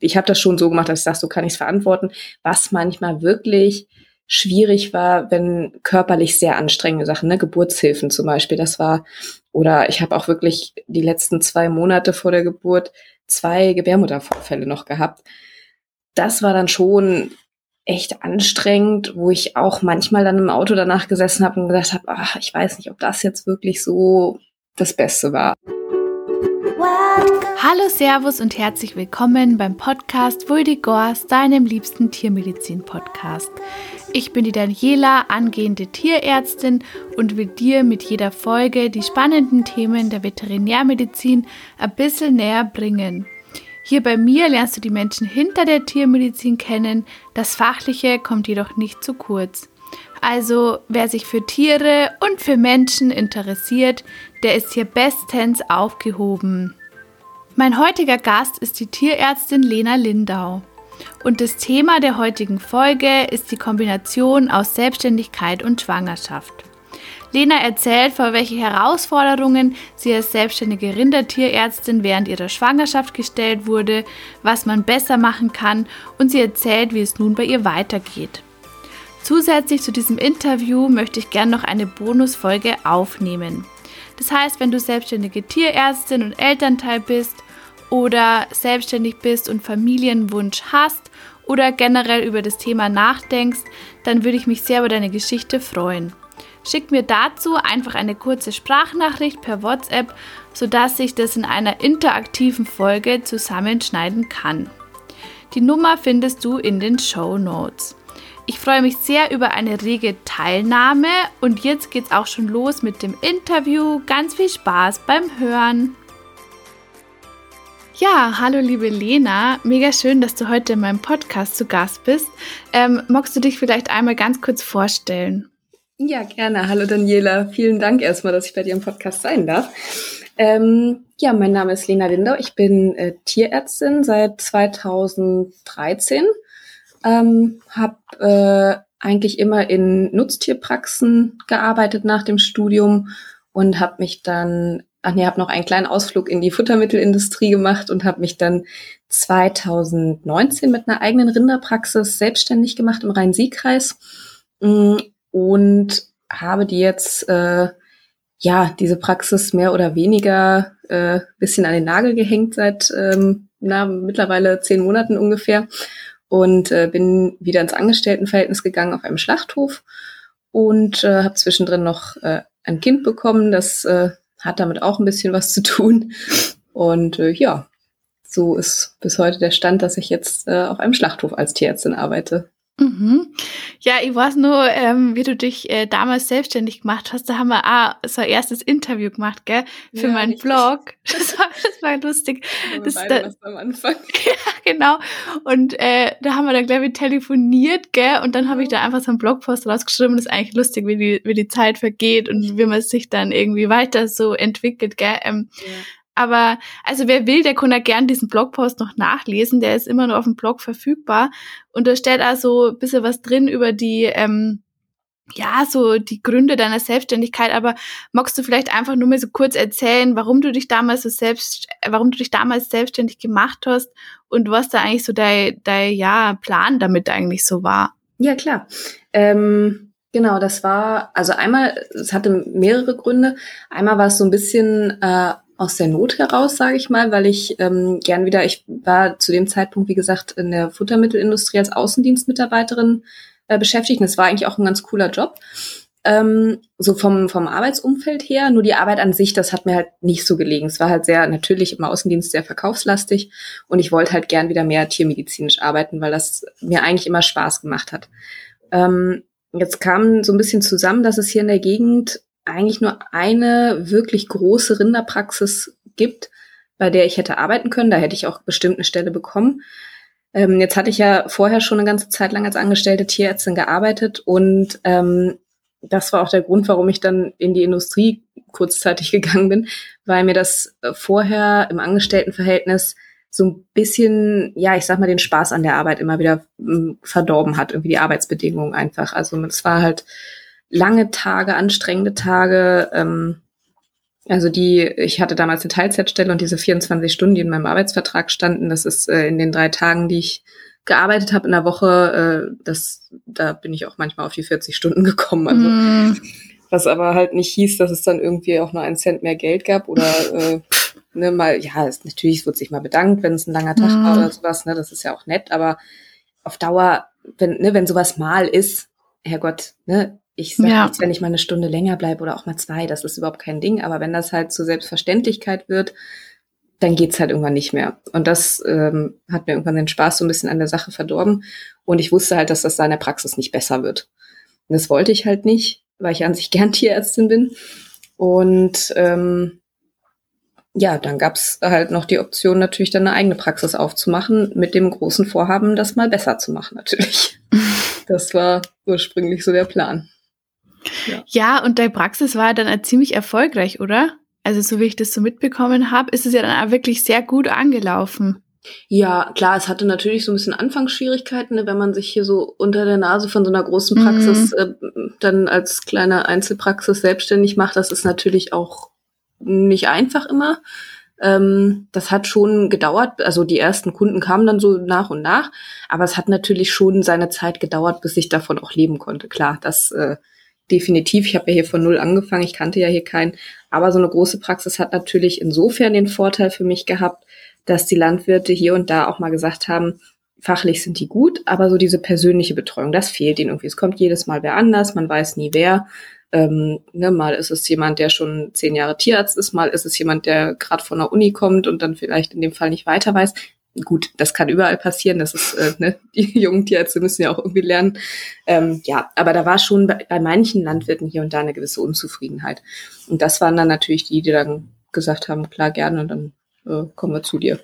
ich habe das schon so gemacht, dass ich sage, so kann ich es verantworten. Was manchmal wirklich schwierig war, wenn körperlich sehr anstrengende Sachen, ne, Geburtshilfen zum Beispiel, das war, oder ich habe auch wirklich die letzten zwei Monate vor der Geburt zwei Gebärmuttervorfälle noch gehabt. Das war dann schon echt anstrengend, wo ich auch manchmal dann im Auto danach gesessen habe und gedacht habe, ach, ich weiß nicht, ob das jetzt wirklich so das Beste war. Hallo, Servus und herzlich willkommen beim Podcast Vuldigors, deinem liebsten Tiermedizin-Podcast. Ich bin die Daniela, angehende Tierärztin und will dir mit jeder Folge die spannenden Themen der Veterinärmedizin ein bisschen näher bringen. Hier bei mir lernst du die Menschen hinter der Tiermedizin kennen, das Fachliche kommt jedoch nicht zu kurz. Also wer sich für Tiere und für Menschen interessiert, der ist hier bestens aufgehoben. Mein heutiger Gast ist die Tierärztin Lena Lindau. Und das Thema der heutigen Folge ist die Kombination aus Selbstständigkeit und Schwangerschaft. Lena erzählt, vor welche Herausforderungen sie als selbstständige Rindertierärztin während ihrer Schwangerschaft gestellt wurde, was man besser machen kann und sie erzählt, wie es nun bei ihr weitergeht. Zusätzlich zu diesem Interview möchte ich gerne noch eine Bonusfolge aufnehmen. Das heißt, wenn du selbstständige Tierärztin und Elternteil bist oder selbstständig bist und Familienwunsch hast oder generell über das Thema nachdenkst, dann würde ich mich sehr über deine Geschichte freuen. Schick mir dazu einfach eine kurze Sprachnachricht per WhatsApp, sodass ich das in einer interaktiven Folge zusammenschneiden kann. Die Nummer findest du in den Show Notes. Ich freue mich sehr über eine rege Teilnahme und jetzt geht's auch schon los mit dem Interview. Ganz viel Spaß beim Hören. Ja, hallo liebe Lena, mega schön, dass du heute in meinem Podcast zu Gast bist. Ähm, magst du dich vielleicht einmal ganz kurz vorstellen? Ja, gerne. Hallo Daniela, vielen Dank erstmal, dass ich bei dir im Podcast sein darf. Ähm, ja, mein Name ist Lena Lindau, ich bin äh, Tierärztin seit 2013 ähm, habe äh, eigentlich immer in Nutztierpraxen gearbeitet nach dem Studium und habe mich dann, ach nee, habe noch einen kleinen Ausflug in die Futtermittelindustrie gemacht und habe mich dann 2019 mit einer eigenen Rinderpraxis selbstständig gemacht im Rhein-Sieg-Kreis mm, und habe die jetzt äh, ja diese Praxis mehr oder weniger äh, bisschen an den Nagel gehängt seit ähm, na, mittlerweile zehn Monaten ungefähr und äh, bin wieder ins Angestelltenverhältnis gegangen auf einem Schlachthof und äh, habe zwischendrin noch äh, ein Kind bekommen. Das äh, hat damit auch ein bisschen was zu tun. Und äh, ja, so ist bis heute der Stand, dass ich jetzt äh, auf einem Schlachthof als Tierärztin arbeite. Mhm. Ja, ich weiß nur, ähm, wie du dich äh, damals selbstständig gemacht hast. Da haben wir auch so ein erstes Interview gemacht, gell, für ja, meinen richtig. Blog. Das war, das war lustig. Das, da, am Anfang. ja, genau. Und äh, da haben wir dann, glaube ich, telefoniert, gell, und dann habe ich da einfach so einen Blogpost rausgeschrieben. Das ist eigentlich lustig, wie die, wie die Zeit vergeht und wie man sich dann irgendwie weiter so entwickelt, gell. Ähm, ja. Aber also wer will, der kann ja gern diesen Blogpost noch nachlesen. Der ist immer noch auf dem Blog verfügbar. Und da steht also ein bisschen was drin über die, ähm, ja, so die Gründe deiner Selbstständigkeit. Aber magst du vielleicht einfach nur mal so kurz erzählen, warum du dich damals so selbst, warum du dich damals selbstständig gemacht hast und was da eigentlich so dein, dein ja, Plan damit eigentlich so war? Ja, klar. Ähm Genau, das war, also einmal, es hatte mehrere Gründe. Einmal war es so ein bisschen äh, aus der Not heraus, sage ich mal, weil ich ähm, gern wieder, ich war zu dem Zeitpunkt, wie gesagt, in der Futtermittelindustrie als Außendienstmitarbeiterin äh, beschäftigt. Und das war eigentlich auch ein ganz cooler Job. Ähm, so vom, vom Arbeitsumfeld her, nur die Arbeit an sich, das hat mir halt nicht so gelegen. Es war halt sehr, natürlich im Außendienst sehr verkaufslastig und ich wollte halt gern wieder mehr tiermedizinisch arbeiten, weil das mir eigentlich immer Spaß gemacht hat. Ähm, jetzt kam so ein bisschen zusammen, dass es hier in der Gegend eigentlich nur eine wirklich große Rinderpraxis gibt, bei der ich hätte arbeiten können. Da hätte ich auch bestimmt eine Stelle bekommen. Ähm, jetzt hatte ich ja vorher schon eine ganze Zeit lang als angestellte Tierärztin gearbeitet und ähm, das war auch der Grund, warum ich dann in die Industrie kurzzeitig gegangen bin, weil mir das äh, vorher im Angestelltenverhältnis so ein bisschen, ja, ich sag mal, den Spaß an der Arbeit immer wieder ähm, verdorben hat, irgendwie die Arbeitsbedingungen einfach. Also es war halt lange Tage, anstrengende Tage. Ähm, Also die, ich hatte damals eine Teilzeitstelle und diese 24 Stunden, die in meinem Arbeitsvertrag standen, das ist äh, in den drei Tagen, die ich gearbeitet habe in der Woche, äh, das, da bin ich auch manchmal auf die 40 Stunden gekommen. Also mm. was aber halt nicht hieß, dass es dann irgendwie auch nur einen Cent mehr Geld gab oder äh, ne, mal, ja, es, natürlich es wird sich mal bedankt, wenn es ein langer Tag mm. war oder sowas, ne, das ist ja auch nett, aber auf Dauer, wenn, ne, wenn sowas mal ist, Herrgott, ne, ich sage ja. wenn ich mal eine Stunde länger bleibe oder auch mal zwei, das ist überhaupt kein Ding, aber wenn das halt zur Selbstverständlichkeit wird, dann geht's halt irgendwann nicht mehr. Und das ähm, hat mir irgendwann den Spaß so ein bisschen an der Sache verdorben. Und ich wusste halt, dass das da in der Praxis nicht besser wird. Und das wollte ich halt nicht, weil ich an sich gern Tierärztin bin. Und ähm, ja, dann gab's halt noch die Option, natürlich dann eine eigene Praxis aufzumachen, mit dem großen Vorhaben, das mal besser zu machen, natürlich. Das war ursprünglich so der Plan. Ja, ja und deine Praxis war dann ziemlich erfolgreich, oder? Also so wie ich das so mitbekommen habe, ist es ja dann auch wirklich sehr gut angelaufen. Ja, klar, es hatte natürlich so ein bisschen Anfangsschwierigkeiten, ne, wenn man sich hier so unter der Nase von so einer großen Praxis mhm. äh, dann als kleine Einzelpraxis selbstständig macht. Das ist natürlich auch nicht einfach immer. Ähm, das hat schon gedauert, also die ersten Kunden kamen dann so nach und nach, aber es hat natürlich schon seine Zeit gedauert, bis ich davon auch leben konnte. Klar, das äh, definitiv. Ich habe ja hier von null angefangen, ich kannte ja hier keinen. Aber so eine große Praxis hat natürlich insofern den Vorteil für mich gehabt, dass die Landwirte hier und da auch mal gesagt haben, fachlich sind die gut, aber so diese persönliche Betreuung, das fehlt ihnen irgendwie. Es kommt jedes Mal wer anders, man weiß nie wer. Ähm, ne, mal ist es jemand, der schon zehn Jahre Tierarzt ist, mal ist es jemand, der gerade von der Uni kommt und dann vielleicht in dem Fall nicht weiter weiß gut, das kann überall passieren. Das ist, äh, ne, die jungen Tierärzte müssen ja auch irgendwie lernen. Ähm, ja, aber da war schon bei, bei manchen Landwirten hier und da eine gewisse Unzufriedenheit. Und das waren dann natürlich die, die dann gesagt haben, klar, gerne, dann äh, kommen wir zu dir.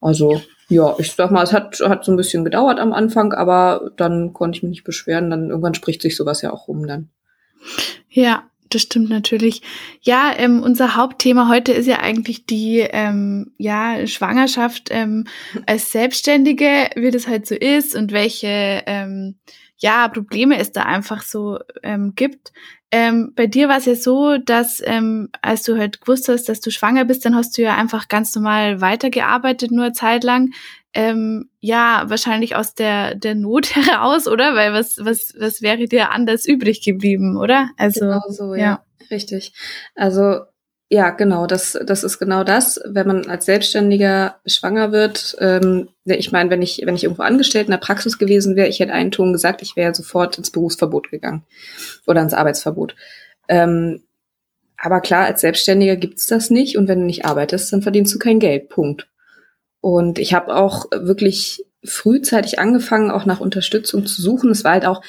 Also, ja, ich sag mal, es hat, hat so ein bisschen gedauert am Anfang, aber dann konnte ich mich nicht beschweren. Dann irgendwann spricht sich sowas ja auch rum dann. Ja, das stimmt natürlich. Ja, ähm, unser Hauptthema heute ist ja eigentlich die ähm, ja, Schwangerschaft ähm, als Selbstständige, wie das halt so ist und welche ähm, ja, Probleme es da einfach so ähm, gibt. Ähm, bei dir war es ja so, dass ähm, als du halt gewusst hast, dass du schwanger bist, dann hast du ja einfach ganz normal weitergearbeitet, nur eine Zeit lang ähm, ja, wahrscheinlich aus der, der Not heraus, oder? Weil was, was, was wäre dir anders übrig geblieben, oder? Also, genau so, ja. ja. Richtig. Also, ja, genau, das, das ist genau das. Wenn man als Selbstständiger schwanger wird, ähm, ich meine, wenn ich, wenn ich irgendwo angestellt in der Praxis gewesen wäre, ich hätte einen Ton gesagt, ich wäre sofort ins Berufsverbot gegangen oder ins Arbeitsverbot. Ähm, aber klar, als Selbstständiger gibt's das nicht und wenn du nicht arbeitest, dann verdienst du kein Geld. Punkt. Und ich habe auch wirklich frühzeitig angefangen, auch nach Unterstützung zu suchen. Es war halt auch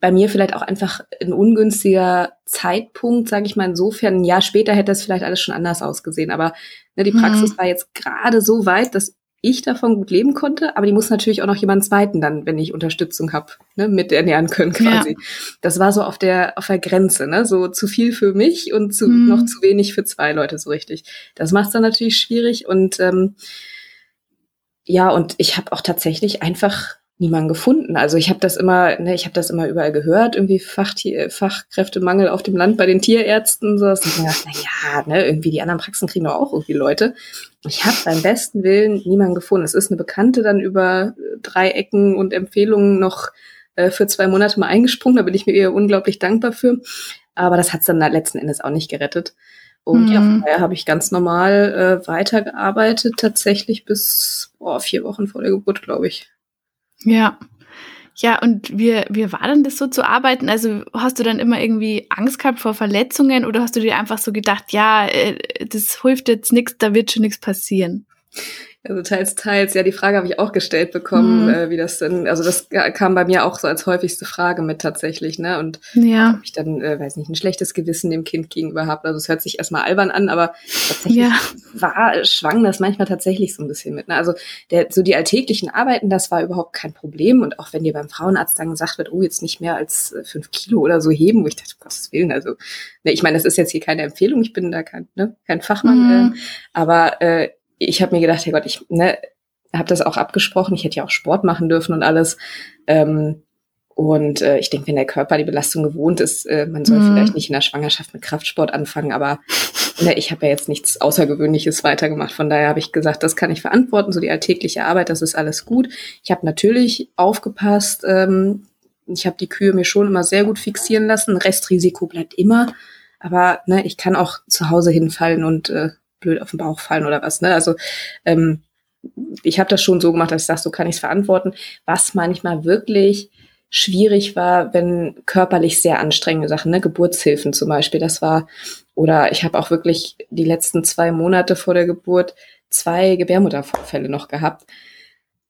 bei mir vielleicht auch einfach ein ungünstiger Zeitpunkt, sage ich mal. Insofern, ein Jahr später hätte das vielleicht alles schon anders ausgesehen. Aber ne, die Praxis mhm. war jetzt gerade so weit, dass ich davon gut leben konnte, aber die muss natürlich auch noch jemanden zweiten dann, wenn ich Unterstützung habe, ne, mit ernähren können quasi. Ja. Das war so auf der auf der Grenze, ne, so zu viel für mich und zu, mhm. noch zu wenig für zwei Leute so richtig. Das macht dann natürlich schwierig und ähm, ja, und ich habe auch tatsächlich einfach niemanden gefunden. Also ich habe das immer, ne, ich habe das immer überall gehört, irgendwie Fachtier, Fachkräftemangel auf dem Land bei den Tierärzten. So, dass ich mir gedacht, na ja, ne, irgendwie die anderen Praxen kriegen doch auch irgendwie Leute. Ich habe beim besten Willen niemanden gefunden. Es ist eine Bekannte dann über drei Ecken und Empfehlungen noch äh, für zwei Monate mal eingesprungen. Da bin ich mir eher unglaublich dankbar für. Aber das hat's dann letzten Endes auch nicht gerettet. Und mhm. ja, von daher habe ich ganz normal äh, weitergearbeitet, tatsächlich bis oh, vier Wochen vor der Geburt, glaube ich. Ja. Ja, und wie, wie war denn das so zu arbeiten? Also hast du dann immer irgendwie Angst gehabt vor Verletzungen oder hast du dir einfach so gedacht, ja, äh, das hilft jetzt nichts, da wird schon nichts passieren? Also teils, teils. Ja, die Frage habe ich auch gestellt bekommen, mhm. äh, wie das denn, also das kam bei mir auch so als häufigste Frage mit tatsächlich, ne? Und ja. ob ich dann, äh, weiß nicht, ein schlechtes Gewissen dem Kind gegenüber habe. Also es hört sich erstmal albern an, aber tatsächlich ja. war, schwang das manchmal tatsächlich so ein bisschen mit. Ne? Also der, so die alltäglichen Arbeiten, das war überhaupt kein Problem. Und auch wenn dir beim Frauenarzt dann gesagt wird, oh, jetzt nicht mehr als äh, fünf Kilo oder so heben, wo ich dachte, um Gottes Willen, also, ne, ich meine, das ist jetzt hier keine Empfehlung, ich bin da kein, ne, kein Fachmann, mhm. äh, aber äh, ich habe mir gedacht, Herrgott, ich ne, habe das auch abgesprochen. Ich hätte ja auch Sport machen dürfen und alles. Ähm, und äh, ich denke, wenn der Körper die Belastung gewohnt ist, äh, man soll mhm. vielleicht nicht in der Schwangerschaft mit Kraftsport anfangen, aber ne, ich habe ja jetzt nichts Außergewöhnliches weitergemacht. Von daher habe ich gesagt, das kann ich verantworten, so die alltägliche Arbeit, das ist alles gut. Ich habe natürlich aufgepasst, ähm, ich habe die Kühe mir schon immer sehr gut fixieren lassen. Restrisiko bleibt immer. Aber ne, ich kann auch zu Hause hinfallen und äh, blöd auf den Bauch fallen oder was. Ne? Also ähm, ich habe das schon so gemacht, dass ich sage, so kann ich es verantworten. Was manchmal wirklich schwierig war, wenn körperlich sehr anstrengende Sachen, ne, Geburtshilfen zum Beispiel, das war, oder ich habe auch wirklich die letzten zwei Monate vor der Geburt zwei Gebärmuttervorfälle noch gehabt.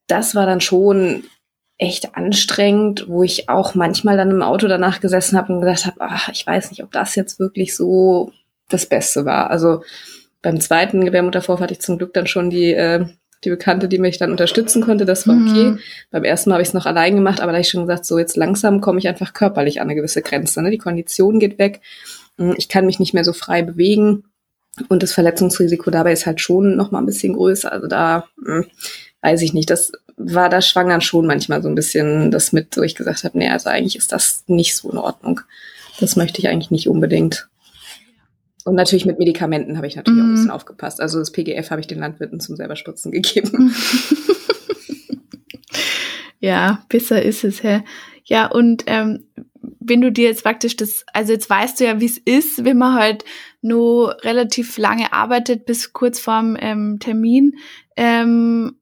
Das war dann schon echt anstrengend, wo ich auch manchmal dann im Auto danach gesessen habe und gedacht habe, ich weiß nicht, ob das jetzt wirklich so das Beste war. Also beim zweiten Gebärmuttervorfall hatte ich zum Glück dann schon die, äh, die Bekannte, die mich dann unterstützen konnte. Das war okay. Mhm. Beim ersten Mal habe ich es noch allein gemacht, aber da habe ich schon gesagt, so jetzt langsam komme ich einfach körperlich an eine gewisse Grenze. Ne? Die Kondition geht weg. Hm, ich kann mich nicht mehr so frei bewegen. Und das Verletzungsrisiko dabei ist halt schon noch mal ein bisschen größer. Also da mh, hm, weiß ich nicht. Das war da schwangern schon manchmal so ein bisschen das mit, wo ich gesagt habe, nee, also eigentlich ist das nicht so in Ordnung. Das möchte ich eigentlich nicht unbedingt. Und natürlich mit Medikamenten habe ich natürlich mm. auch ein bisschen mhm. aufgepasst. Also das PGF habe ich den Landwirten zum selber spritzen gegeben. ja, besser ist es, hä? Ja, und ähm, wenn du dir jetzt praktisch das, also jetzt weißt du ja, wie es ist, wenn man halt nur relativ lange arbeitet bis kurz vorm ähm, Termin. Ähm,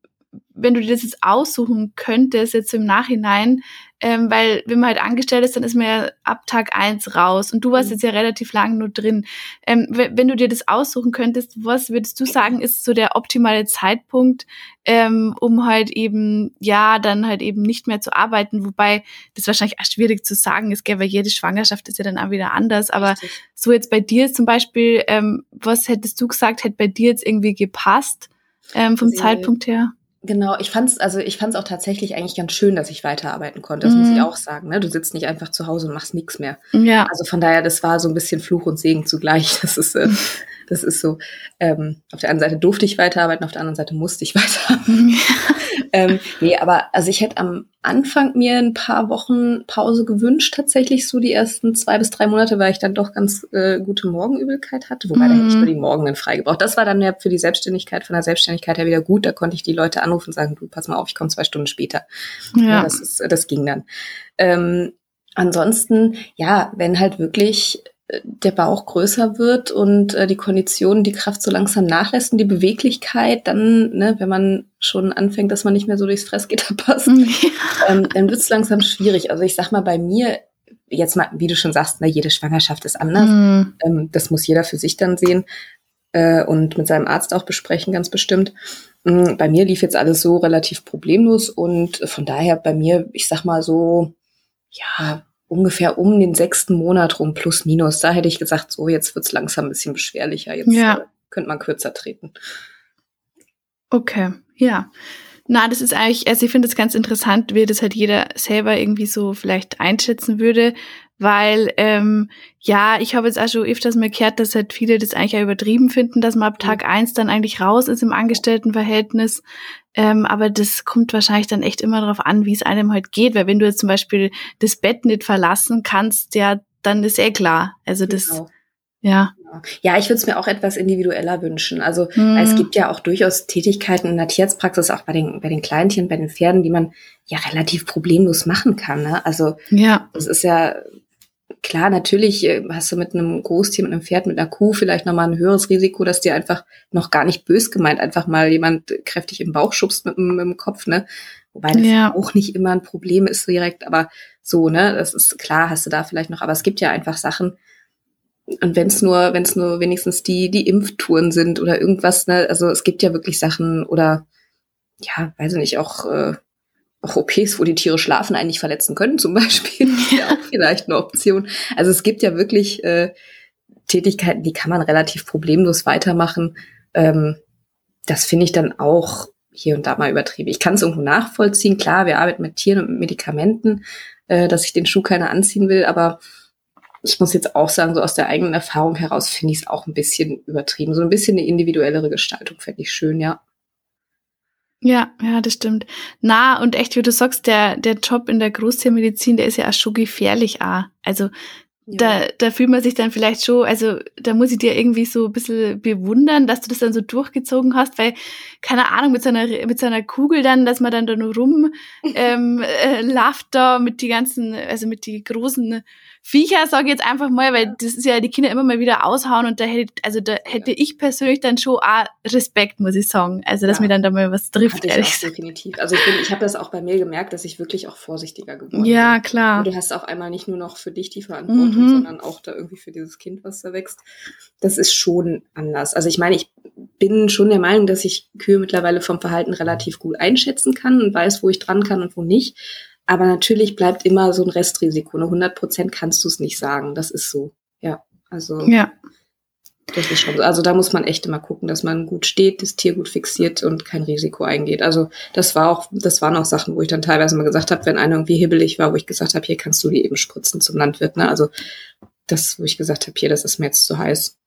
wenn du dir das jetzt aussuchen könntest, jetzt im Nachhinein, ähm, weil wenn man halt angestellt ist, dann ist man ja ab Tag eins raus und du warst mhm. jetzt ja relativ lang nur drin. Ähm, wenn du dir das aussuchen könntest, was würdest du sagen, ist so der optimale Zeitpunkt, ähm, um halt eben, ja, dann halt eben nicht mehr zu arbeiten, wobei das wahrscheinlich auch schwierig zu sagen ist, gell, weil jede Schwangerschaft ist ja dann auch wieder anders, aber Richtig. so jetzt bei dir zum Beispiel, ähm, was hättest du gesagt, hätte bei dir jetzt irgendwie gepasst ähm, vom also, Zeitpunkt her? Genau, ich fand's, also ich fand's auch tatsächlich eigentlich ganz schön, dass ich weiterarbeiten konnte. Das mhm. muss ich mhm. auch sagen. Ne? Du sitzt nicht einfach zu Hause und machst nichts mehr. Ja. Also von daher, das war so ein bisschen Fluch und Segen zugleich. Das ist, äh, das ist so. Ähm, auf der einen Seite durfte ich weiterarbeiten, auf der anderen Seite musste ich weiterarbeiten. Ja. ähm, nee, aber also ich hätte am Anfang mir ein paar Wochen Pause gewünscht, tatsächlich so die ersten zwei bis drei Monate, weil ich dann doch ganz äh, gute Morgenübelkeit hatte, wobei mhm. da hätte ich nur die Morgen frei gebraucht. Das war dann ja für die Selbstständigkeit, von der Selbstständigkeit her wieder gut. Da konnte ich die Leute anrufen und sagen, du, pass mal auf, ich komme zwei Stunden später. Ja. ja das, ist, das ging dann. Ähm, ansonsten, ja, wenn halt wirklich der Bauch größer wird und äh, die Kondition, die Kraft so langsam nachlässt und die Beweglichkeit, dann, ne, wenn man schon anfängt, dass man nicht mehr so durchs Fressgitter passt, ja. ähm, dann wird es langsam schwierig. Also ich sag mal, bei mir, jetzt mal, wie du schon sagst, ne, jede Schwangerschaft ist anders. Mhm. Ähm, das muss jeder für sich dann sehen äh, und mit seinem Arzt auch besprechen, ganz bestimmt. Mhm, bei mir lief jetzt alles so relativ problemlos und von daher bei mir, ich sag mal so, ja, ungefähr um den sechsten Monat rum, plus minus. Da hätte ich gesagt, so jetzt wird's langsam ein bisschen beschwerlicher. Jetzt ja. äh, könnte man kürzer treten. Okay, ja. Na, das ist eigentlich, also ich finde es ganz interessant, wie das halt jeder selber irgendwie so vielleicht einschätzen würde, weil ähm, ja, ich habe jetzt auch schon öfters mal gehört, dass halt viele das eigentlich auch übertrieben finden, dass man ab Tag eins dann eigentlich raus ist im Angestelltenverhältnis. Ähm, aber das kommt wahrscheinlich dann echt immer darauf an, wie es einem halt geht, weil wenn du jetzt zum Beispiel das Bett nicht verlassen kannst, ja, dann ist eh klar. Also das, genau. ja. Ja, ich würde es mir auch etwas individueller wünschen. Also hm. es gibt ja auch durchaus Tätigkeiten in der Tierarztpraxis, auch bei den, bei den Kleintieren, bei den Pferden, die man ja relativ problemlos machen kann. Ne? Also ja. das ist ja klar, natürlich äh, hast du mit einem Großtier, mit einem Pferd, mit einer Kuh vielleicht nochmal ein höheres Risiko, dass dir einfach noch gar nicht bös gemeint einfach mal jemand kräftig im Bauch schubst mit, mit dem Kopf, ne? Wobei das ja. auch nicht immer ein Problem ist direkt, aber so, ne? Das ist klar, hast du da vielleicht noch, aber es gibt ja einfach Sachen, und wenn es nur, wenn es nur wenigstens die, die Impftouren sind oder irgendwas, ne, also es gibt ja wirklich Sachen oder ja, weiß ich nicht, auch äh, auch OPs, wo die Tiere schlafen, eigentlich verletzen können, zum Beispiel. ja auch vielleicht eine Option. Also es gibt ja wirklich äh, Tätigkeiten, die kann man relativ problemlos weitermachen. Ähm, das finde ich dann auch hier und da mal übertrieben. Ich kann es irgendwo nachvollziehen. Klar, wir arbeiten mit Tieren und mit Medikamenten, äh, dass ich den Schuh keiner anziehen will, aber ich muss jetzt auch sagen, so aus der eigenen Erfahrung heraus finde ich es auch ein bisschen übertrieben. So ein bisschen eine individuellere Gestaltung fände ich schön, ja. Ja, ja, das stimmt. Na, und echt, wie du sagst, der, der Job in der Großtiermedizin, der ist ja auch schon gefährlich auch. Also, da, da fühlt man sich dann vielleicht schon, also da muss ich dir irgendwie so ein bisschen bewundern, dass du das dann so durchgezogen hast, weil, keine Ahnung, mit so einer, mit so einer Kugel dann, dass man dann da nur rum ähm, äh, lauft da mit die ganzen, also mit die großen Viecher, sage ich jetzt einfach mal, weil das ist ja die Kinder immer mal wieder aushauen und da hätte, also da hätte ich persönlich dann schon auch Respekt, muss ich sagen. Also, dass ja. mir dann da mal was trifft, ehrlich gesagt. Definitiv. Also ich bin, ich habe das auch bei mir gemerkt, dass ich wirklich auch vorsichtiger geworden bin. Ja, klar. Und du hast auch einmal nicht nur noch für dich die Verantwortung, mhm. sondern auch da irgendwie für dieses Kind, was da wächst. Das ist schon anders. Also ich meine, ich bin schon der Meinung, dass ich Kühe mittlerweile vom Verhalten relativ gut einschätzen kann und weiß, wo ich dran kann und wo nicht. Aber natürlich bleibt immer so ein Restrisiko. Eine 100 Prozent kannst du es nicht sagen. Das ist so. Ja, also. Ja. Das ist schon so. Also da muss man echt immer gucken, dass man gut steht, das Tier gut fixiert und kein Risiko eingeht. Also das war auch, das waren auch Sachen, wo ich dann teilweise mal gesagt habe, wenn einer irgendwie hibbelig war, wo ich gesagt habe, hier kannst du die eben spritzen zum Landwirt. Ne? Also das, wo ich gesagt habe, hier, das ist mir jetzt zu heiß.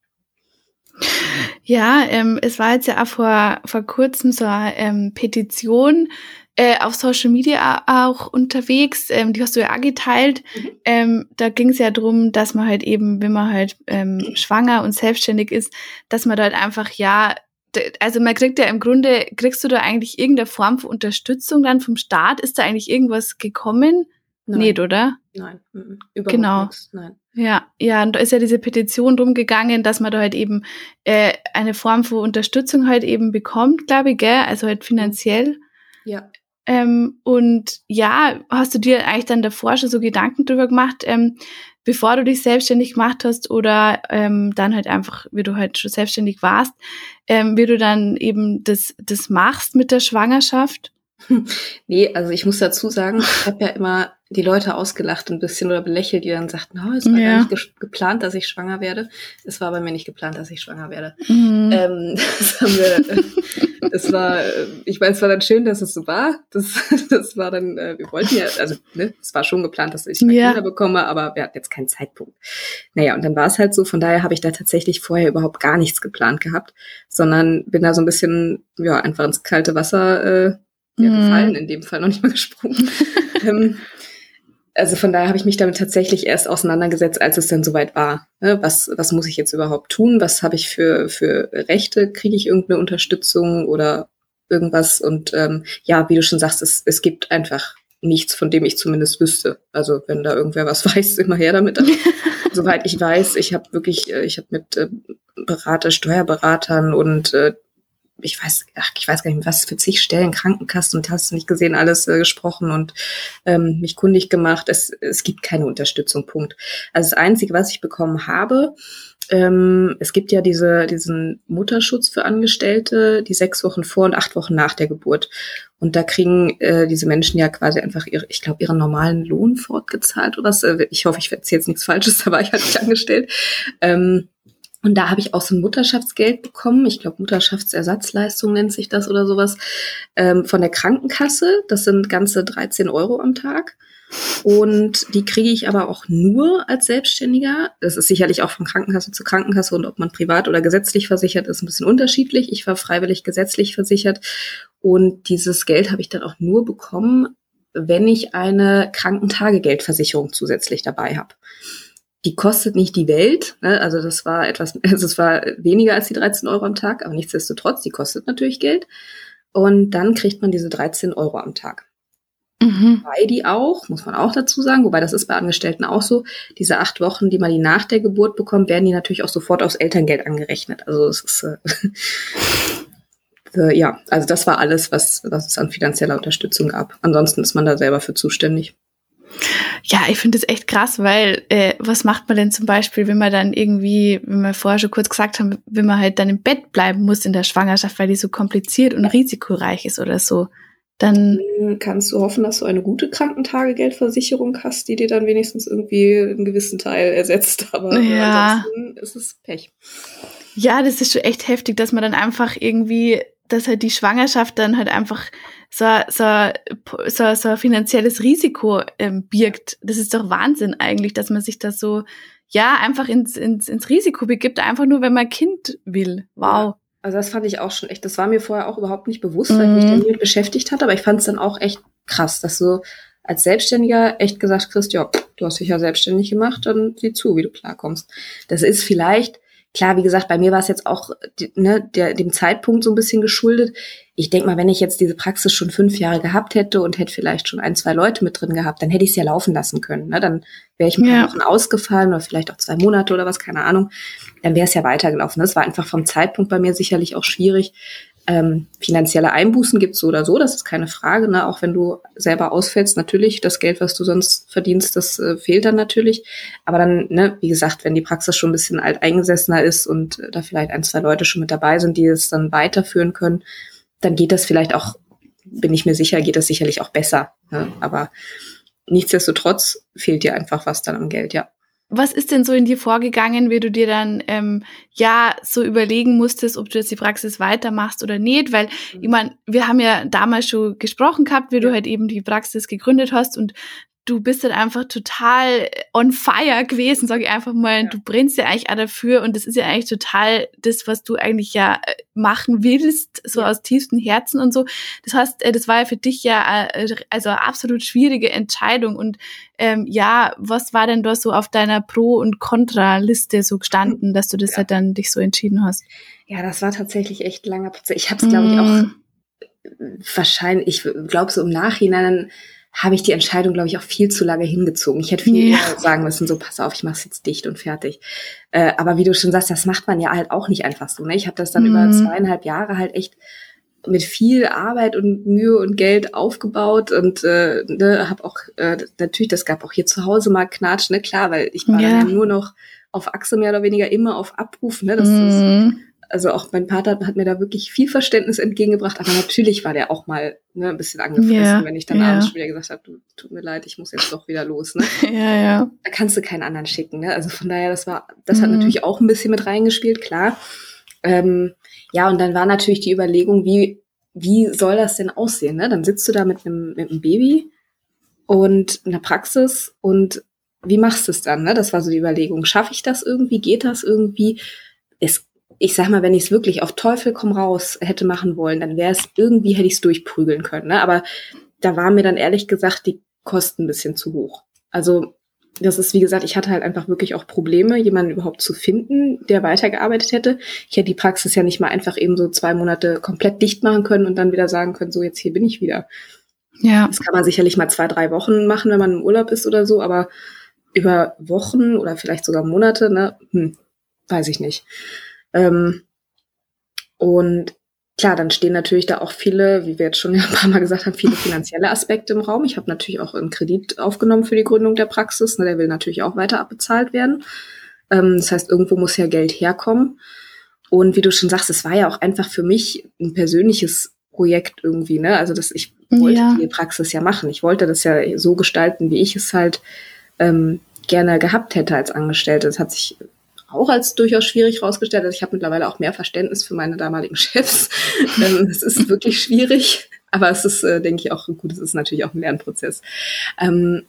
Ja, ähm, es war jetzt ja auch vor, vor kurzem so eine ähm, Petition äh, auf Social Media auch unterwegs, ähm, die hast du ja auch geteilt. Mhm. Ähm, da ging es ja drum, dass man halt eben, wenn man halt ähm, schwanger und selbstständig ist, dass man dort einfach ja, also man kriegt ja im Grunde, kriegst du da eigentlich irgendeine Form von Unterstützung dann vom Staat? Ist da eigentlich irgendwas gekommen? Nein. Nicht, oder? Nein, mhm. überhaupt genau. Nichts. Nein. Ja, ja, und da ist ja diese Petition drum gegangen, dass man da halt eben äh, eine Form von Unterstützung halt eben bekommt, glaube ich, gell? Also halt finanziell. Ja. Ähm, und ja, hast du dir eigentlich dann davor schon so Gedanken drüber gemacht, ähm, bevor du dich selbstständig gemacht hast oder ähm, dann halt einfach, wie du halt schon selbstständig warst, ähm, wie du dann eben das, das machst mit der Schwangerschaft? Nee, also ich muss dazu sagen, ich habe ja immer die Leute ausgelacht ein bisschen oder belächelt, die dann sagten, oh, es war ja. gar nicht geplant, dass ich schwanger werde. Es war bei mir nicht geplant, dass ich schwanger werde. Mhm. Ähm, das haben wir, es war, ich meine, es war dann schön, dass es so war. Das, das war dann, äh, wir wollten ja, also ne, es war schon geplant, dass ich ja. Kinder bekomme, aber wir hatten jetzt keinen Zeitpunkt. Naja, und dann war es halt so, von daher habe ich da tatsächlich vorher überhaupt gar nichts geplant gehabt, sondern bin da so ein bisschen, ja, einfach ins kalte Wasser äh, ja, mhm. gefallen, in dem Fall noch nicht mal gesprungen. ähm, also von daher habe ich mich damit tatsächlich erst auseinandergesetzt, als es dann soweit war. Ne? Was, was muss ich jetzt überhaupt tun? Was habe ich für, für Rechte? Kriege ich irgendeine Unterstützung oder irgendwas? Und ähm, ja, wie du schon sagst, es, es gibt einfach nichts, von dem ich zumindest wüsste. Also wenn da irgendwer was weiß, immer her damit. soweit ich weiß, ich habe wirklich, äh, ich habe mit äh, Berater, Steuerberatern und äh, ich weiß, ach, ich weiß gar nicht, was für zig Stellen Krankenkassen und hast nicht gesehen, alles äh, gesprochen und ähm, mich kundig gemacht. Es, es gibt keine Unterstützung, Punkt. Also das Einzige, was ich bekommen habe, ähm, es gibt ja diese, diesen Mutterschutz für Angestellte, die sechs Wochen vor und acht Wochen nach der Geburt. Und da kriegen äh, diese Menschen ja quasi einfach ihre, ich glaube, ihren normalen Lohn fortgezahlt oder was. Äh, ich hoffe, ich erzähle jetzt nichts Falsches, da war ich halt nicht angestellt. Ähm, und da habe ich auch so ein Mutterschaftsgeld bekommen. Ich glaube, Mutterschaftsersatzleistung nennt sich das oder sowas. Ähm, von der Krankenkasse. Das sind ganze 13 Euro am Tag. Und die kriege ich aber auch nur als Selbstständiger. Das ist sicherlich auch von Krankenkasse zu Krankenkasse und ob man privat oder gesetzlich versichert ist, ein bisschen unterschiedlich. Ich war freiwillig gesetzlich versichert und dieses Geld habe ich dann auch nur bekommen, wenn ich eine Krankentagegeldversicherung zusätzlich dabei habe die kostet nicht die Welt. Ne? Also das war etwas, also es war weniger als die 13 Euro am Tag, aber nichtsdestotrotz, die kostet natürlich Geld. Und dann kriegt man diese 13 Euro am Tag. Mhm. Wobei die auch, muss man auch dazu sagen, wobei das ist bei Angestellten auch so, diese acht Wochen, die man die nach der Geburt bekommt, werden die natürlich auch sofort aufs Elterngeld angerechnet. Also es ist äh, äh, ja, also das war alles, was, was es an finanzieller Unterstützung gab. Ansonsten ist man da selber für zuständig. Ja, ich finde das echt krass, weil äh, was macht man denn zum Beispiel, wenn man dann irgendwie, wie wir vorher schon kurz gesagt haben, wenn man halt dann im Bett bleiben muss in der Schwangerschaft, weil die so kompliziert und risikoreich ist oder so? Dann kannst du hoffen, dass du eine gute Krankentagegeldversicherung hast, die dir dann wenigstens irgendwie einen gewissen Teil ersetzt. Aber ja. ansonsten ist es Pech. Ja, das ist schon echt heftig, dass man dann einfach irgendwie, dass halt die Schwangerschaft dann halt einfach so, so, so, so ein finanzielles Risiko ähm, birgt. Das ist doch Wahnsinn eigentlich, dass man sich da so, ja, einfach ins, ins, ins Risiko begibt, einfach nur, wenn man Kind will. Wow. Ja, also das fand ich auch schon echt, das war mir vorher auch überhaupt nicht bewusst, mhm. weil ich mich mhm. damit beschäftigt hatte, aber ich fand es dann auch echt krass, dass du als Selbstständiger echt gesagt kriegst, ja, du hast dich ja selbstständig gemacht, dann sieh zu, wie du klarkommst. Das ist vielleicht, klar, wie gesagt, bei mir war es jetzt auch ne, der, dem Zeitpunkt so ein bisschen geschuldet. Ich denke mal, wenn ich jetzt diese Praxis schon fünf Jahre gehabt hätte und hätte vielleicht schon ein, zwei Leute mit drin gehabt, dann hätte ich es ja laufen lassen können. Ne? Dann wäre ich paar ja. Wochen ausgefallen oder vielleicht auch zwei Monate oder was, keine Ahnung. Dann wäre es ja weitergelaufen. Das war einfach vom Zeitpunkt bei mir sicherlich auch schwierig. Ähm, finanzielle Einbußen gibt's so oder so, das ist keine Frage. Ne? Auch wenn du selber ausfällst, natürlich, das Geld, was du sonst verdienst, das äh, fehlt dann natürlich. Aber dann, ne, wie gesagt, wenn die Praxis schon ein bisschen alt eingesessener ist und äh, da vielleicht ein, zwei Leute schon mit dabei sind, die es dann weiterführen können, dann geht das vielleicht auch, bin ich mir sicher, geht das sicherlich auch besser. Ne? Aber nichtsdestotrotz fehlt dir einfach was dann am Geld, ja. Was ist denn so in dir vorgegangen, wie du dir dann ähm, ja so überlegen musstest, ob du jetzt die Praxis weitermachst oder nicht? Weil mhm. ich meine, wir haben ja damals schon gesprochen gehabt, wie du halt eben die Praxis gegründet hast und du bist halt einfach total on fire gewesen, sage ich einfach mal. Ja. Du brennst ja eigentlich auch dafür und das ist ja eigentlich total das, was du eigentlich ja äh, machen willst, so ja. aus tiefstem Herzen und so. Das heißt, äh, das war ja für dich ja äh, also eine absolut schwierige Entscheidung und ähm, ja, was war denn da so auf deiner Pro- und Kontra-Liste so gestanden, dass du das ja. halt dann dich so entschieden hast? Ja, das war tatsächlich echt langer Prozess. Ich habe es, glaube ich, auch mm. wahrscheinlich, ich glaube so im Nachhinein habe ich die Entscheidung, glaube ich, auch viel zu lange hingezogen. Ich hätte viel ja. eher sagen müssen, so pass auf, ich mache es jetzt dicht und fertig. Äh, aber wie du schon sagst, das macht man ja halt auch nicht einfach so. Ne? Ich habe das dann mhm. über zweieinhalb Jahre halt echt mit viel Arbeit und Mühe und Geld aufgebaut und äh, ne, habe auch äh, natürlich, das gab auch hier zu Hause mal Knatsch, ne klar, weil ich war ja. nur noch auf Achse mehr oder weniger immer auf Abruf, ne? Das mhm. ist also auch mein Vater hat mir da wirklich viel Verständnis entgegengebracht, aber natürlich war der auch mal ne, ein bisschen angefressen, ja, wenn ich dann ja. abends schon wieder gesagt habe, du, tut mir leid, ich muss jetzt doch wieder los. Ne? Ja, ja. Da kannst du keinen anderen schicken. Ne? Also von daher, das war, das mhm. hat natürlich auch ein bisschen mit reingespielt, klar. Ähm, ja, und dann war natürlich die Überlegung, wie, wie soll das denn aussehen? Ne? Dann sitzt du da mit einem, mit einem Baby und einer Praxis und wie machst du es dann? Ne? Das war so die Überlegung. Schaffe ich das irgendwie? Geht das irgendwie? Es ich sag mal, wenn ich es wirklich auf Teufel komm raus hätte machen wollen, dann wäre es irgendwie hätte ich es durchprügeln können. Ne? Aber da war mir dann ehrlich gesagt die Kosten ein bisschen zu hoch. Also das ist, wie gesagt, ich hatte halt einfach wirklich auch Probleme, jemanden überhaupt zu finden, der weitergearbeitet hätte. Ich hätte die Praxis ja nicht mal einfach eben so zwei Monate komplett dicht machen können und dann wieder sagen können, so jetzt hier bin ich wieder. Ja. Das kann man sicherlich mal zwei, drei Wochen machen, wenn man im Urlaub ist oder so, aber über Wochen oder vielleicht sogar Monate, ne, hm, weiß ich nicht. Ähm, und klar, dann stehen natürlich da auch viele, wie wir jetzt schon ein paar Mal gesagt haben, viele finanzielle Aspekte im Raum. Ich habe natürlich auch einen Kredit aufgenommen für die Gründung der Praxis. Ne, der will natürlich auch weiter abbezahlt werden. Ähm, das heißt, irgendwo muss ja Geld herkommen. Und wie du schon sagst, es war ja auch einfach für mich ein persönliches Projekt irgendwie, ne? Also dass ich wollte ja. die Praxis ja machen. Ich wollte das ja so gestalten, wie ich es halt ähm, gerne gehabt hätte als Angestellte. Das hat sich auch als durchaus schwierig herausgestellt. Also ich habe mittlerweile auch mehr Verständnis für meine damaligen Chefs. ähm, es ist wirklich schwierig, aber es ist, äh, denke ich, auch gut. Es ist natürlich auch ein Lernprozess. Ähm,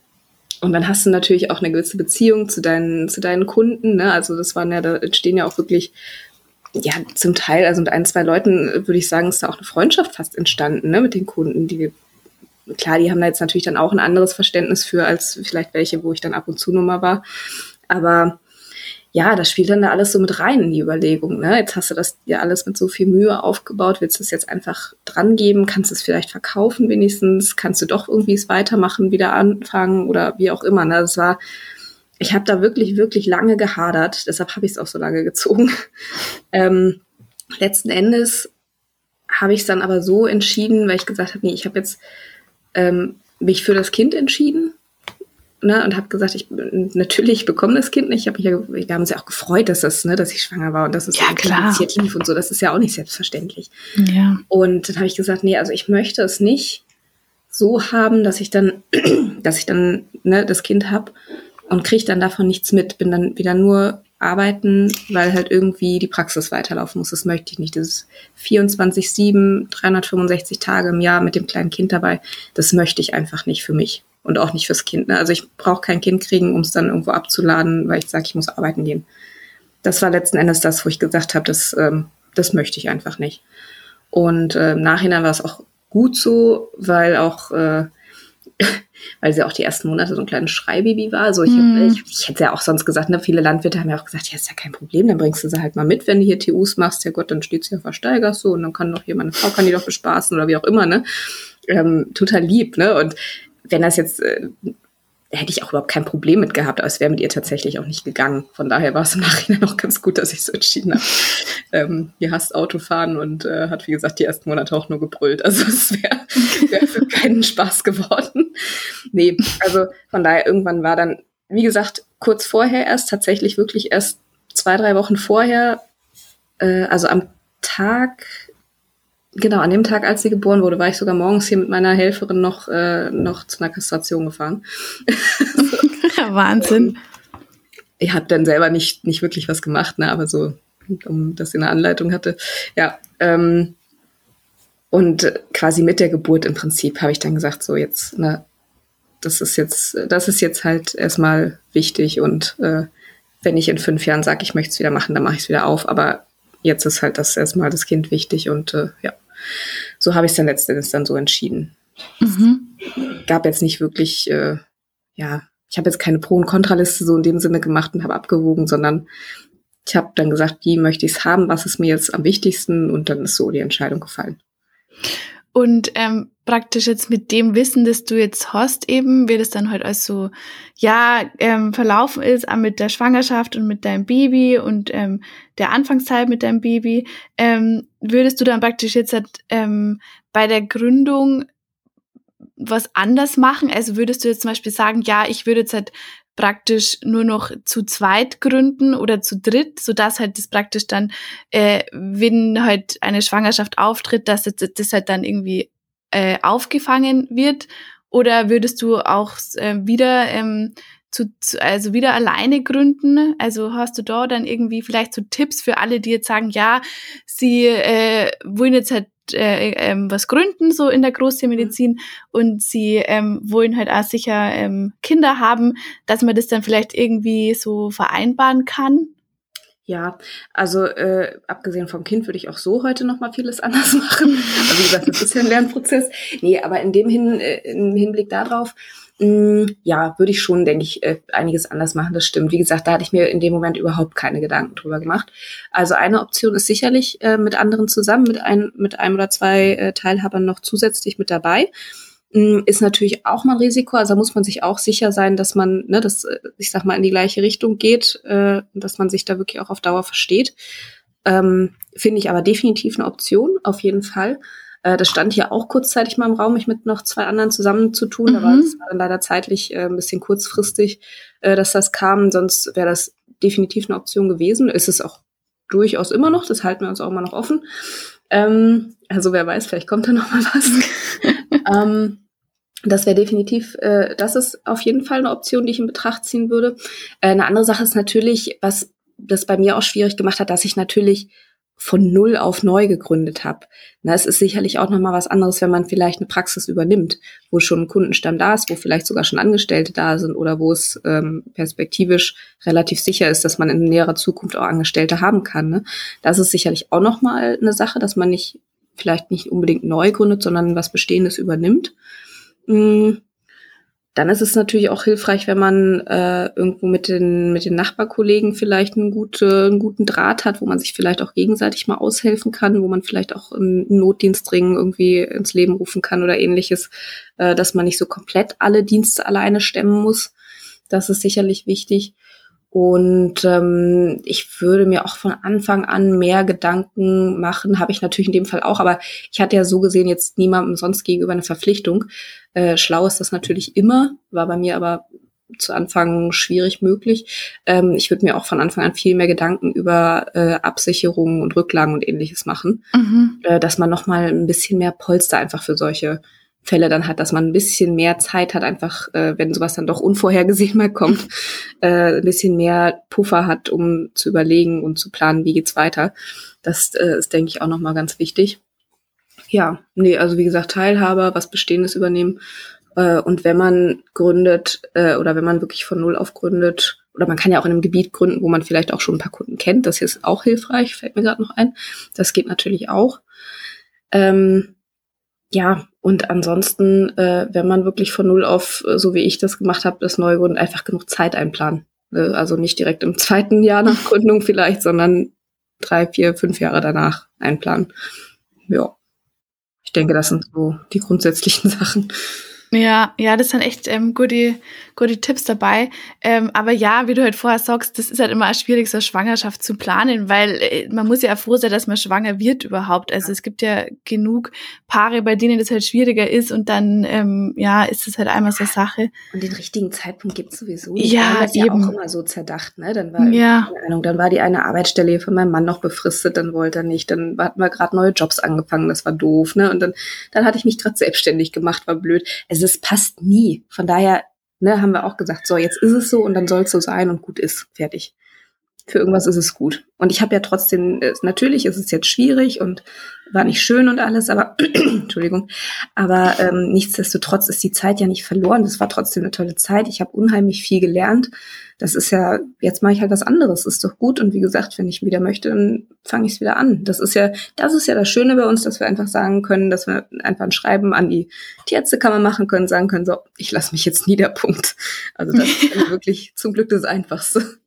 und dann hast du natürlich auch eine gewisse Beziehung zu deinen, zu deinen Kunden. Ne? Also das waren ja, da entstehen ja auch wirklich, ja, zum Teil, also mit ein, zwei Leuten würde ich sagen, ist da auch eine Freundschaft fast entstanden, ne, mit den Kunden, die klar, die haben da jetzt natürlich dann auch ein anderes Verständnis für als vielleicht welche, wo ich dann ab und zu nur mal war. Aber ja, das spielt dann da alles so mit rein in die Überlegung. Ne? Jetzt hast du das ja alles mit so viel Mühe aufgebaut, willst du es jetzt einfach dran geben, kannst du es vielleicht verkaufen wenigstens, kannst du doch irgendwie es weitermachen, wieder anfangen oder wie auch immer. Ne? Das war, ich habe da wirklich, wirklich lange gehadert, deshalb habe ich es auch so lange gezogen. ähm, letzten Endes habe ich es dann aber so entschieden, weil ich gesagt habe, nee, ich habe jetzt ähm, mich für das Kind entschieden ne, und habe gesagt, ich natürlich bekomme das Kind nicht. Ich habe mich ja, wir haben uns ja auch gefreut, dass das, ne, dass ich schwanger war und dass es ja, kompliziert lief und so. Das ist ja auch nicht selbstverständlich. Ja. Und dann habe ich gesagt, nee, also ich möchte es nicht so haben, dass ich dann, dass ich dann ne, das Kind habe und kriege dann davon nichts mit. Bin dann wieder nur arbeiten, weil halt irgendwie die Praxis weiterlaufen muss. Das möchte ich nicht. Das ist 24-7, 365 Tage im Jahr mit dem kleinen Kind dabei. Das möchte ich einfach nicht für mich und auch nicht fürs Kind. Ne? Also ich brauche kein Kind kriegen, um es dann irgendwo abzuladen, weil ich sage, ich muss arbeiten gehen. Das war letzten Endes das, wo ich gesagt habe, das, ähm, das möchte ich einfach nicht. Und äh, im Nachhinein war es auch gut so, weil auch äh, weil sie auch die ersten Monate so ein kleines Schreibaby war. So, ich, mhm. ich, ich hätte ja auch sonst gesagt, ne, viele Landwirte haben ja auch gesagt, ja, ist ja kein Problem, dann bringst du sie halt mal mit, wenn du hier TUs machst. Ja Gott, dann steht sie ja versteiger so und dann kann doch hier meine Frau kann die doch bespaßen oder wie auch immer, ne? Ähm, total lieb, ne? Und wenn das jetzt äh, hätte ich auch überhaupt kein Problem mit gehabt, aber es wäre mit ihr tatsächlich auch nicht gegangen. Von daher war es im Nachhinein auch ganz gut, dass ich so entschieden habe. ähm, ihr hasst Autofahren und äh, hat, wie gesagt, die ersten Monate auch nur gebrüllt. Also es wäre wär für keinen Spaß geworden. nee, also von daher irgendwann war dann, wie gesagt, kurz vorher erst, tatsächlich wirklich erst zwei, drei Wochen vorher, äh, also am Tag Genau, an dem Tag, als sie geboren wurde, war ich sogar morgens hier mit meiner Helferin noch, äh, noch zu einer Kastration gefahren. Wahnsinn. ich habe dann selber nicht, nicht wirklich was gemacht, ne, aber so, um das in der Anleitung hatte. Ja, ähm, und quasi mit der Geburt im Prinzip habe ich dann gesagt, so jetzt, ne, das ist jetzt, das ist jetzt halt erstmal wichtig und äh, wenn ich in fünf Jahren sage, ich möchte es wieder machen, dann mache ich es wieder auf. Aber jetzt ist halt das erstmal das Kind wichtig und äh, ja so habe ich es dann letztendlich dann so entschieden. Mhm. Gab jetzt nicht wirklich, äh, ja, ich habe jetzt keine Pro- und Kontraliste so in dem Sinne gemacht und habe abgewogen, sondern ich habe dann gesagt, wie möchte ich es haben, was ist mir jetzt am wichtigsten und dann ist so die Entscheidung gefallen. Und ähm, praktisch jetzt mit dem Wissen, das du jetzt hast, eben, wie das dann halt als so, ja, ähm, verlaufen ist, auch mit der Schwangerschaft und mit deinem Baby und ähm, der Anfangszeit mit deinem Baby, ähm, würdest du dann praktisch jetzt halt, ähm, bei der Gründung was anders machen? Also würdest du jetzt zum Beispiel sagen, ja, ich würde jetzt halt praktisch nur noch zu zweit gründen oder zu dritt, so dass halt das praktisch dann, äh, wenn halt eine Schwangerschaft auftritt, dass das, halt dann irgendwie äh, aufgefangen wird? Oder würdest du auch äh, wieder ähm, zu, also wieder alleine gründen? Also hast du da dann irgendwie vielleicht so Tipps für alle, die jetzt sagen, ja, sie äh, wollen jetzt halt äh, ähm, was gründen, so in der Großtiermedizin mhm. und sie ähm, wollen halt auch sicher ähm, Kinder haben, dass man das dann vielleicht irgendwie so vereinbaren kann? Ja, also äh, abgesehen vom Kind würde ich auch so heute noch mal vieles anders machen. Also wie gesagt, das ist ja ein Lernprozess. Nee, aber in dem Hin, äh, im Hinblick darauf, Mm, ja, würde ich schon, denke ich, äh, einiges anders machen. Das stimmt. Wie gesagt, da hatte ich mir in dem Moment überhaupt keine Gedanken drüber gemacht. Also eine Option ist sicherlich äh, mit anderen zusammen, mit, ein, mit einem oder zwei äh, Teilhabern noch zusätzlich mit dabei. Mm, ist natürlich auch mal ein Risiko. Also muss man sich auch sicher sein, dass man, ne, dass, äh, ich sag mal, in die gleiche Richtung geht, äh, dass man sich da wirklich auch auf Dauer versteht. Ähm, Finde ich aber definitiv eine Option, auf jeden Fall. Äh, das stand hier auch kurzzeitig mal im Raum, mich mit noch zwei anderen zusammenzutun. Mhm. War es dann leider zeitlich äh, ein bisschen kurzfristig, äh, dass das kam. Sonst wäre das definitiv eine Option gewesen. Ist es auch durchaus immer noch. Das halten wir uns auch immer noch offen. Ähm, also wer weiß, vielleicht kommt da noch mal was. ähm, das wäre definitiv, äh, das ist auf jeden Fall eine Option, die ich in Betracht ziehen würde. Äh, eine andere Sache ist natürlich, was das bei mir auch schwierig gemacht hat, dass ich natürlich von null auf neu gegründet habe. Na, es ist sicherlich auch noch mal was anderes, wenn man vielleicht eine Praxis übernimmt, wo schon ein Kundenstamm da ist, wo vielleicht sogar schon Angestellte da sind oder wo es ähm, perspektivisch relativ sicher ist, dass man in näherer Zukunft auch Angestellte haben kann. Ne? Das ist sicherlich auch noch mal eine Sache, dass man nicht vielleicht nicht unbedingt neu gründet, sondern was Bestehendes übernimmt. Mhm. Dann ist es natürlich auch hilfreich, wenn man äh, irgendwo mit den, mit den Nachbarkollegen vielleicht einen, gute, einen guten Draht hat, wo man sich vielleicht auch gegenseitig mal aushelfen kann, wo man vielleicht auch einen Notdienstring irgendwie ins Leben rufen kann oder ähnliches, äh, dass man nicht so komplett alle Dienste alleine stemmen muss. Das ist sicherlich wichtig. Und ähm, ich würde mir auch von Anfang an mehr Gedanken machen, habe ich natürlich in dem Fall auch, aber ich hatte ja so gesehen jetzt niemandem sonst gegenüber eine Verpflichtung. Äh, schlau ist das natürlich immer, war bei mir aber zu Anfang schwierig möglich. Ähm, ich würde mir auch von Anfang an viel mehr Gedanken über äh, Absicherungen und Rücklagen und ähnliches machen, mhm. äh, dass man noch mal ein bisschen mehr Polster einfach für solche Fälle dann hat, dass man ein bisschen mehr Zeit hat, einfach, äh, wenn sowas dann doch unvorhergesehen mal kommt, äh, ein bisschen mehr Puffer hat, um zu überlegen und zu planen, wie geht's weiter. Das äh, ist, denke ich, auch nochmal ganz wichtig. Ja, nee, also wie gesagt, Teilhaber, was Bestehendes übernehmen. Äh, und wenn man gründet äh, oder wenn man wirklich von Null auf gründet, oder man kann ja auch in einem Gebiet gründen, wo man vielleicht auch schon ein paar Kunden kennt, das ist auch hilfreich, fällt mir gerade noch ein. Das geht natürlich auch. Ähm, ja, und ansonsten, äh, wenn man wirklich von null auf, äh, so wie ich das gemacht habe, das neue Gründen, einfach genug Zeit einplanen. Äh, also nicht direkt im zweiten Jahr nach Gründung vielleicht, sondern drei, vier, fünf Jahre danach einplanen. Ja. Ich denke, das sind so die grundsätzlichen Sachen. Ja, ja, das sind echt ähm, gute, gute Tipps dabei. Ähm, aber ja, wie du halt vorher sagst, das ist halt immer schwierig, so Schwangerschaft zu planen, weil äh, man muss ja froh sein, dass man schwanger wird überhaupt. Also es gibt ja genug Paare, bei denen das halt schwieriger ist und dann, ähm, ja, ist es halt einmal so eine Sache. Und den richtigen Zeitpunkt gibt es sowieso nicht. Ja, das eben. ja auch immer so zerdacht, ne? Dann war, Ja. keine Ahnung, dann war die eine Arbeitsstelle von meinem Mann noch befristet, dann wollte er nicht. Dann hatten wir gerade neue Jobs angefangen, das war doof, ne? Und dann, dann hatte ich mich gerade selbstständig gemacht, war blöd. Also es passt nie. Von daher ne, haben wir auch gesagt, so jetzt ist es so und dann soll es so sein und gut ist, fertig. Für irgendwas ist es gut. Und ich habe ja trotzdem, äh, natürlich ist es jetzt schwierig und war nicht schön und alles, aber Entschuldigung, aber ähm, nichtsdestotrotz ist die Zeit ja nicht verloren. Das war trotzdem eine tolle Zeit. Ich habe unheimlich viel gelernt. Das ist ja, jetzt mache ich halt was anderes, ist doch gut. Und wie gesagt, wenn ich wieder möchte, dann fange ich es wieder an. Das ist ja, das ist ja das Schöne bei uns, dass wir einfach sagen können, dass wir einfach ein Schreiben an die Tierärztekammer machen können, sagen können, so, ich lasse mich jetzt nieder, Punkt. Also das ist wirklich zum Glück das Einfachste.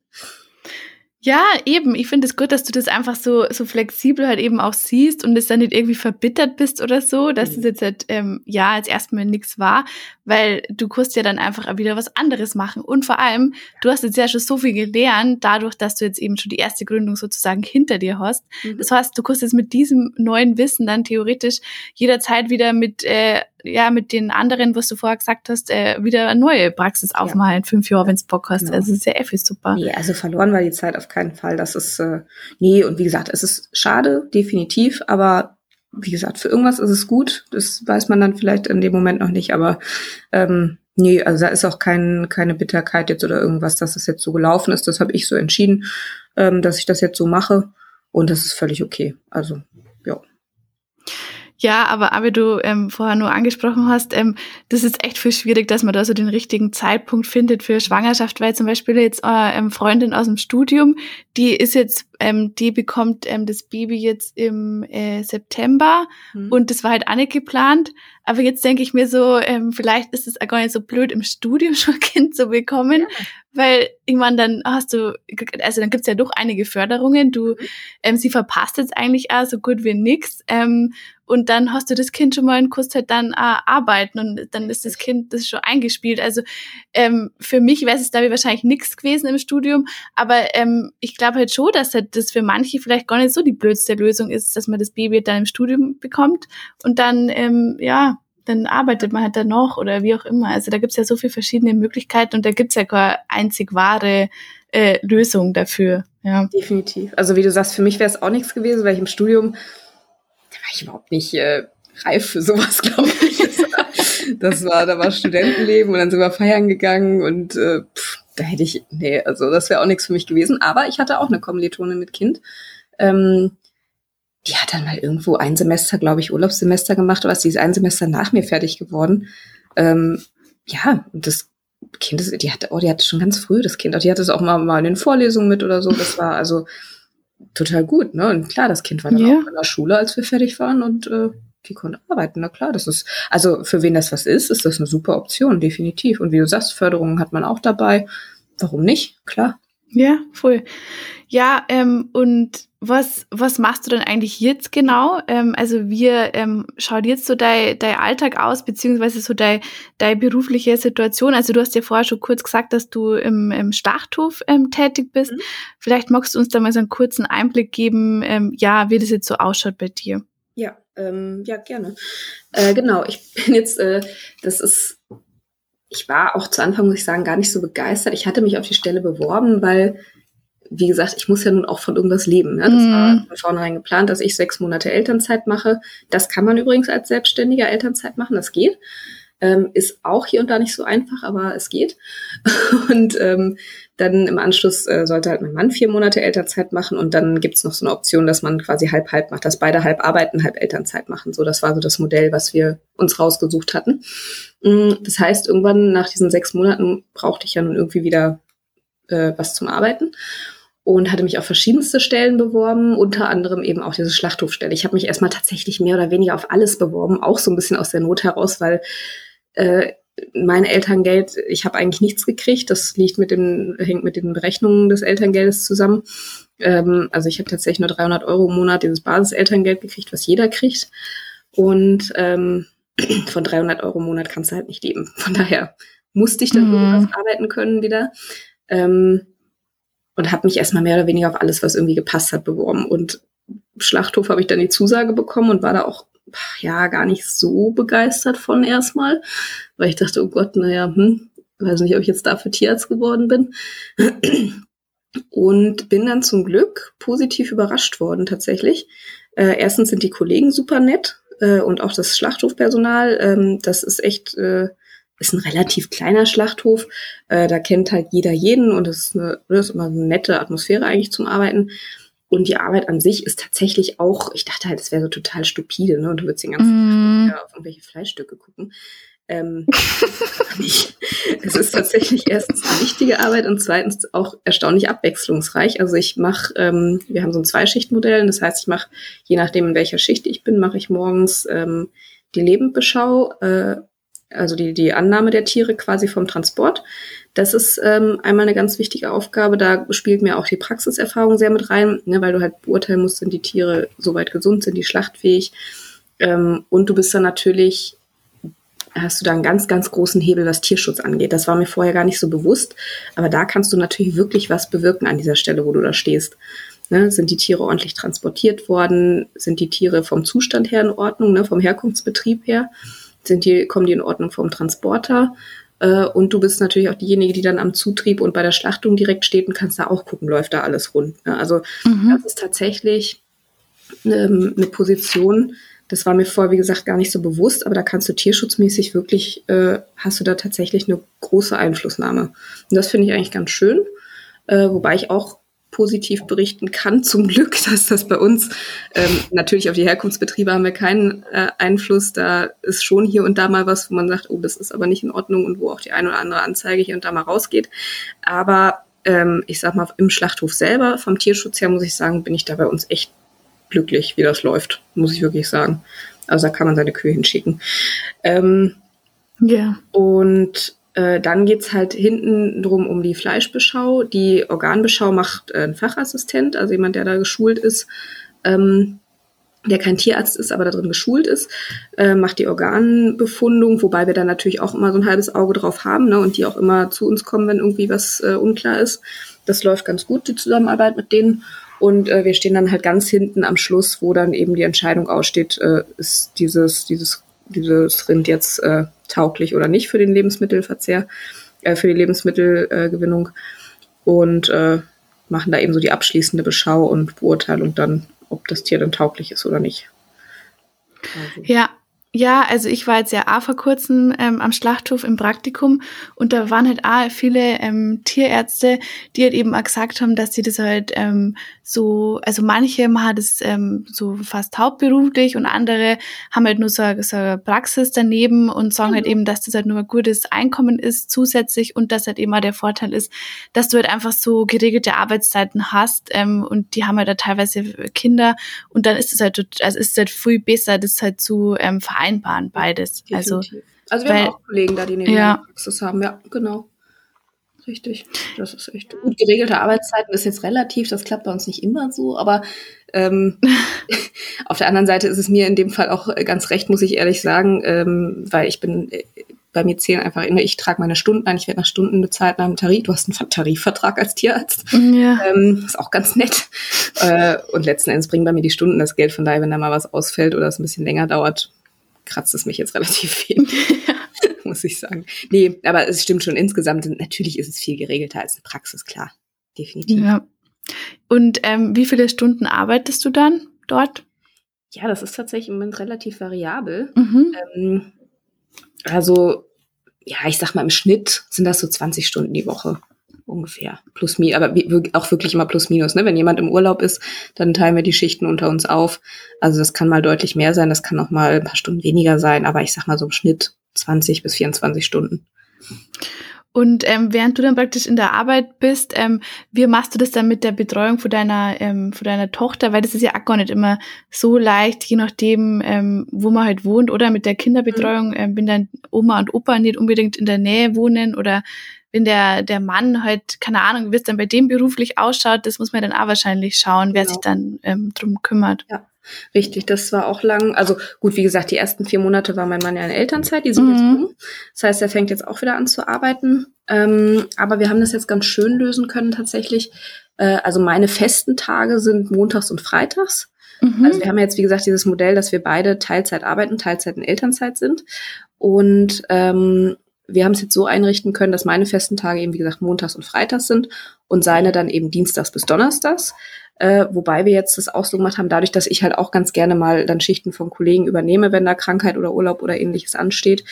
Ja, eben. Ich finde es gut, dass du das einfach so, so flexibel halt eben auch siehst und es dann nicht irgendwie verbittert bist oder so, dass Mhm. es jetzt halt, ähm, ja, als erstmal nichts war, weil du kannst ja dann einfach wieder was anderes machen. Und vor allem, du hast jetzt ja schon so viel gelernt, dadurch, dass du jetzt eben schon die erste Gründung sozusagen hinter dir hast. Das heißt, du kannst jetzt mit diesem neuen Wissen dann theoretisch jederzeit wieder mit, äh, ja, mit den anderen, was du vorher gesagt hast, äh, wieder eine neue Praxis aufmachen in fünf Jahren, wenn's Bock hast. Genau. Also, das ist ja eh viel super. Nee, also verloren war die Zeit auf keinen Fall. Das ist, äh, nee, und wie gesagt, es ist schade, definitiv, aber wie gesagt, für irgendwas ist es gut. Das weiß man dann vielleicht in dem Moment noch nicht, aber ähm, nee, also da ist auch kein, keine Bitterkeit jetzt oder irgendwas, dass es jetzt so gelaufen ist. Das habe ich so entschieden, ähm, dass ich das jetzt so mache. Und das ist völlig okay. Also, ja. Aber aber du ähm, vorher nur angesprochen hast, ähm, das ist echt viel schwierig, dass man da so den richtigen Zeitpunkt findet für Schwangerschaft, weil zum Beispiel jetzt äh, ähm, Freundin aus dem Studium, die ist jetzt, ähm, die bekommt ähm, das Baby jetzt im äh, September Mhm. und das war halt auch nicht geplant. Aber jetzt denke ich mir so, ähm, vielleicht ist es auch gar nicht so blöd, im Studium schon ein Kind zu bekommen, Ja. weil irgendwann dann hast du, also dann gibt's ja doch einige Förderungen. Du, ähm, sie verpasst jetzt eigentlich auch so gut wie nix. Ähm, und dann hast du das Kind schon mal und kannst halt dann auch arbeiten und dann ist das Kind das schon eingespielt. Also ähm, für mich wäre es da wahrscheinlich nichts gewesen im Studium, aber ähm, ich glaube halt schon, dass halt das für manche vielleicht gar nicht so die blödste Lösung ist, dass man das Baby dann im Studium bekommt und dann, ähm, ja, dann arbeitet man halt dann noch oder wie auch immer. Also da gibt's ja so viele verschiedene Möglichkeiten und da gibt's ja keine einzig wahre äh, Lösung dafür. Ja. Definitiv. Also wie du sagst, für mich wäre es auch nichts gewesen, weil ich im Studium, war ich überhaupt nicht äh, reif für sowas, glaube ich. Das war, da war Studentenleben und dann sind wir feiern gegangen und äh, pff, da hätte ich, nee, also das wäre auch nichts für mich gewesen. Aber ich hatte auch eine Kommilitone mit Kind. Ähm, die hat dann mal irgendwo ein Semester, glaube ich, Urlaubssemester gemacht, aber sie ist ein Semester nach mir fertig geworden. Ähm, ja, und das Kind, die hatte, oh, die hatte schon ganz früh das Kind, die hatte es auch mal, mal in den Vorlesungen mit oder so. Das war also total gut, ne? Und klar, das Kind war dann Ja. auch in der Schule, als wir fertig waren und äh, die konnte arbeiten. Na klar, das ist, also für wen das was ist, ist das eine super Option, definitiv. Und wie du sagst, Förderungen hat man auch dabei. Warum nicht? Klar. Ja, voll. Ja, ähm, und was, was machst du denn eigentlich jetzt genau? Ähm, also wie ähm, schaut jetzt so dein, dein Alltag aus, beziehungsweise so dein, deine berufliche Situation? Also du hast ja vorher schon kurz gesagt, dass du im, im Schlachthof ähm, tätig bist. Mhm. Vielleicht magst du uns da mal so einen kurzen Einblick geben, ähm, ja, wie das jetzt so ausschaut bei dir. Ja, ähm, ja, gerne. Äh, genau, ich bin jetzt, äh, das ist, ich war auch zu Anfang, muss ich sagen, gar nicht so begeistert. Ich hatte mich auf die Stelle beworben, weil, wie gesagt, ich muss ja nun auch von irgendwas leben. Ne? Das Mhm. war von vornherein geplant, dass ich sechs Monate Elternzeit mache. Das kann man übrigens als Selbstständiger Elternzeit machen, das geht. Ähm, ist auch hier und da nicht so einfach, aber es geht. Und ähm, dann im Anschluss äh, sollte halt mein Mann vier Monate Elternzeit machen und dann gibt's noch so eine Option, dass man quasi halb-halb macht, dass beide halb arbeiten, halb Elternzeit machen. So, das war so das Modell, was wir uns rausgesucht hatten. Mm, Das heißt, irgendwann nach diesen sechs Monaten brauchte ich ja nun irgendwie wieder äh, was zum Arbeiten. und hatte mich auf verschiedenste Stellen beworben, unter anderem eben auch diese Schlachthofstelle. Ich habe mich erstmal tatsächlich mehr oder weniger auf alles beworben, auch so ein bisschen aus der Not heraus, weil äh, mein Elterngeld, ich habe eigentlich nichts gekriegt. Das liegt mit den, hängt mit den Berechnungen des Elterngeldes zusammen. Ähm, also ich habe tatsächlich nur 300 Euro im Monat dieses Basiselterngeld gekriegt, was jeder kriegt. Und ähm, von 300 Euro im Monat kannst du halt nicht leben. Von daher musste ich dann mhm. irgendwas arbeiten können wieder. Ähm, und habe mich erstmal mehr oder weniger auf alles, was irgendwie gepasst hat, beworben. Und Schlachthof habe ich dann die Zusage bekommen und war da auch ja gar nicht so begeistert von erstmal, weil ich dachte, oh Gott, naja, hm, weiß nicht, ob ich jetzt dafür Tierarzt geworden bin. Und bin dann zum Glück positiv überrascht worden tatsächlich. Äh, erstens sind die Kollegen super nett äh, und auch das Schlachthofpersonal. Ähm, das ist echt äh, ist ein relativ kleiner Schlachthof. Äh, da kennt halt jeder jeden und das ist, das ist immer eine nette Atmosphäre eigentlich zum Arbeiten. Und die Arbeit an sich ist tatsächlich auch, ich dachte halt, es wäre so total stupide, ne? Und du würdest den ganzen mm. Tag auf irgendwelche Fleischstücke gucken. Ähm, es ist tatsächlich erstens eine wichtige Arbeit und zweitens auch erstaunlich abwechslungsreich. Also ich mache, ähm, wir haben so ein Zweischichtmodell, das heißt, ich mache, je nachdem in welcher Schicht ich bin, mache ich morgens ähm, die Lebendbeschau, äh, also die, die Annahme der Tiere quasi vom Transport. Das ist ähm, einmal eine ganz wichtige Aufgabe. Da spielt mir auch die Praxiserfahrung sehr mit rein, ne, weil du halt beurteilen musst, sind die Tiere soweit gesund, sind die schlachtfähig. Ähm, und du bist dann natürlich, hast du da einen ganz, ganz großen Hebel, was Tierschutz angeht. Das war mir vorher gar nicht so bewusst. Aber da kannst du natürlich wirklich was bewirken an dieser Stelle, wo du da stehst. Ne, sind die Tiere ordentlich transportiert worden? Sind die Tiere vom Zustand her in Ordnung, ne, vom Herkunftsbetrieb her? Sind die, kommen die in Ordnung vom Transporter? Äh, und du bist natürlich auch diejenige, die dann am Zutrieb und bei der Schlachtung direkt steht und kannst da auch gucken, läuft da alles rund. Ne? Also mhm. das ist tatsächlich ähm, eine Position, das war mir vorher, wie gesagt, gar nicht so bewusst, aber da kannst du tierschutzmäßig wirklich, äh, hast du da tatsächlich eine große Einflussnahme. Und das finde ich eigentlich ganz schön. Äh, wobei ich auch positiv berichten kann, zum Glück, dass das bei uns ähm, natürlich auf die Herkunftsbetriebe haben wir keinen äh, Einfluss. Da ist schon hier und da mal was, wo man sagt, oh, das ist aber nicht in Ordnung und wo auch die eine oder andere Anzeige hier und da mal rausgeht. Aber ähm, ich sag mal, im Schlachthof selber, vom Tierschutz her, muss ich sagen, bin ich da bei uns echt glücklich, wie das läuft, muss ich wirklich sagen. Also da kann man seine Kühe hinschicken. Ähm, ja. Und äh, dann geht's halt hinten drum um die Fleischbeschau. Die Organbeschau macht äh, ein Fachassistent, also jemand, der da geschult ist, ähm, der kein Tierarzt ist, aber da drin geschult ist, äh, macht die Organbefundung, wobei wir da natürlich auch immer so ein halbes Auge drauf haben ne, und die auch immer zu uns kommen, wenn irgendwie was äh, unklar ist. Das läuft ganz gut, die Zusammenarbeit mit denen. Und äh, wir stehen dann halt ganz hinten am Schluss, wo dann eben die Entscheidung aussteht, äh, ist dieses, dieses, dieses Rind jetzt äh, tauglich oder nicht für den Lebensmittelverzehr, äh, für die Lebensmittelgewinnung und äh, machen da eben so die abschließende Beschau und Beurteilung dann, ob das Tier dann tauglich ist oder nicht. Also. Ja, ja, also ich war jetzt ja auch vor kurzem ähm, am Schlachthof im Praktikum und da waren halt auch viele ähm, Tierärzte, die halt eben auch gesagt haben, dass sie das halt ähm, so, also manche machen das ähm, so fast hauptberuflich und andere haben halt nur so, so eine Praxis daneben und sagen halt mhm. halt eben, dass das halt nur ein gutes Einkommen ist zusätzlich und dass halt eben auch der Vorteil ist, dass du halt einfach so geregelte Arbeitszeiten hast ähm, und die haben halt da teilweise Kinder und dann ist es halt, also ist es halt viel besser, das halt zu ähm, vereinbaren, beides. Also, also wir weil, haben auch Kollegen da, die neben ja. Praxis haben, ja, genau. Richtig, das ist echt gut. Geregelte Arbeitszeiten ist jetzt relativ, das klappt bei uns nicht immer so, aber ähm, auf der anderen Seite ist es mir in dem Fall auch ganz recht, muss ich ehrlich sagen, ähm, weil ich bin, äh, bei mir zählen einfach immer, ich trage meine Stunden ein, ich werde nach Stunden bezahlt nach einem Tarif. Du hast einen Tarifvertrag als Tierarzt. Ja. Ähm, ist auch ganz nett. Äh, und letzten Endes bringen bei mir die Stunden das Geld. Von daher, wenn da mal was ausfällt oder es ein bisschen länger dauert, kratzt es mich jetzt relativ viel. Muss ich sagen. Nee, aber es stimmt schon insgesamt. Natürlich ist es viel geregelter als eine Praxis, klar. Definitiv. Ja. Und ähm, wie viele Stunden arbeitest du dann dort? Ja, das ist tatsächlich im Moment relativ variabel. Mhm. Ähm, also, ja, ich sag mal, im Schnitt sind das so 20 Stunden die Woche ungefähr. Plus minus, aber auch wirklich immer plus minus. Ne? Wenn jemand im Urlaub ist, dann teilen wir die Schichten unter uns auf. Also das kann mal deutlich mehr sein, das kann auch mal ein paar Stunden weniger sein, aber ich sag mal so im Schnitt 20 bis 24 Stunden. Und ähm, während du dann praktisch in der Arbeit bist, ähm, wie machst du das dann mit der Betreuung von deiner, ähm, von deiner Tochter? Weil das ist ja auch gar nicht immer so leicht, je nachdem, ähm, wo man halt wohnt oder mit der Kinderbetreuung, mhm. ähm, wenn dann Oma und Opa nicht unbedingt in der Nähe wohnen oder wenn der, der Mann halt, keine Ahnung, wie es dann bei dem beruflich ausschaut, das muss man dann auch wahrscheinlich schauen, wer genau. sich dann ähm, drum kümmert. Ja. Richtig, das war auch lang. Also gut, wie gesagt, die ersten vier Monate war mein Mann ja in Elternzeit, die sind mhm. jetzt um. Das heißt, er fängt jetzt auch wieder an zu arbeiten. Ähm, aber wir haben das jetzt ganz schön lösen können tatsächlich. Äh, also meine festen Tage sind montags und freitags. Mhm. Also wir haben jetzt, wie gesagt, dieses Modell, dass wir beide Teilzeit arbeiten, Teilzeit in Elternzeit sind. Und ähm, wir haben es jetzt so einrichten können, dass meine festen Tage eben, wie gesagt, montags und freitags sind und seine dann eben dienstags bis donnerstags. Äh, wobei wir jetzt das auch so gemacht haben, dadurch, dass ich halt auch ganz gerne mal dann Schichten von Kollegen übernehme, wenn da Krankheit oder Urlaub oder ähnliches ansteht.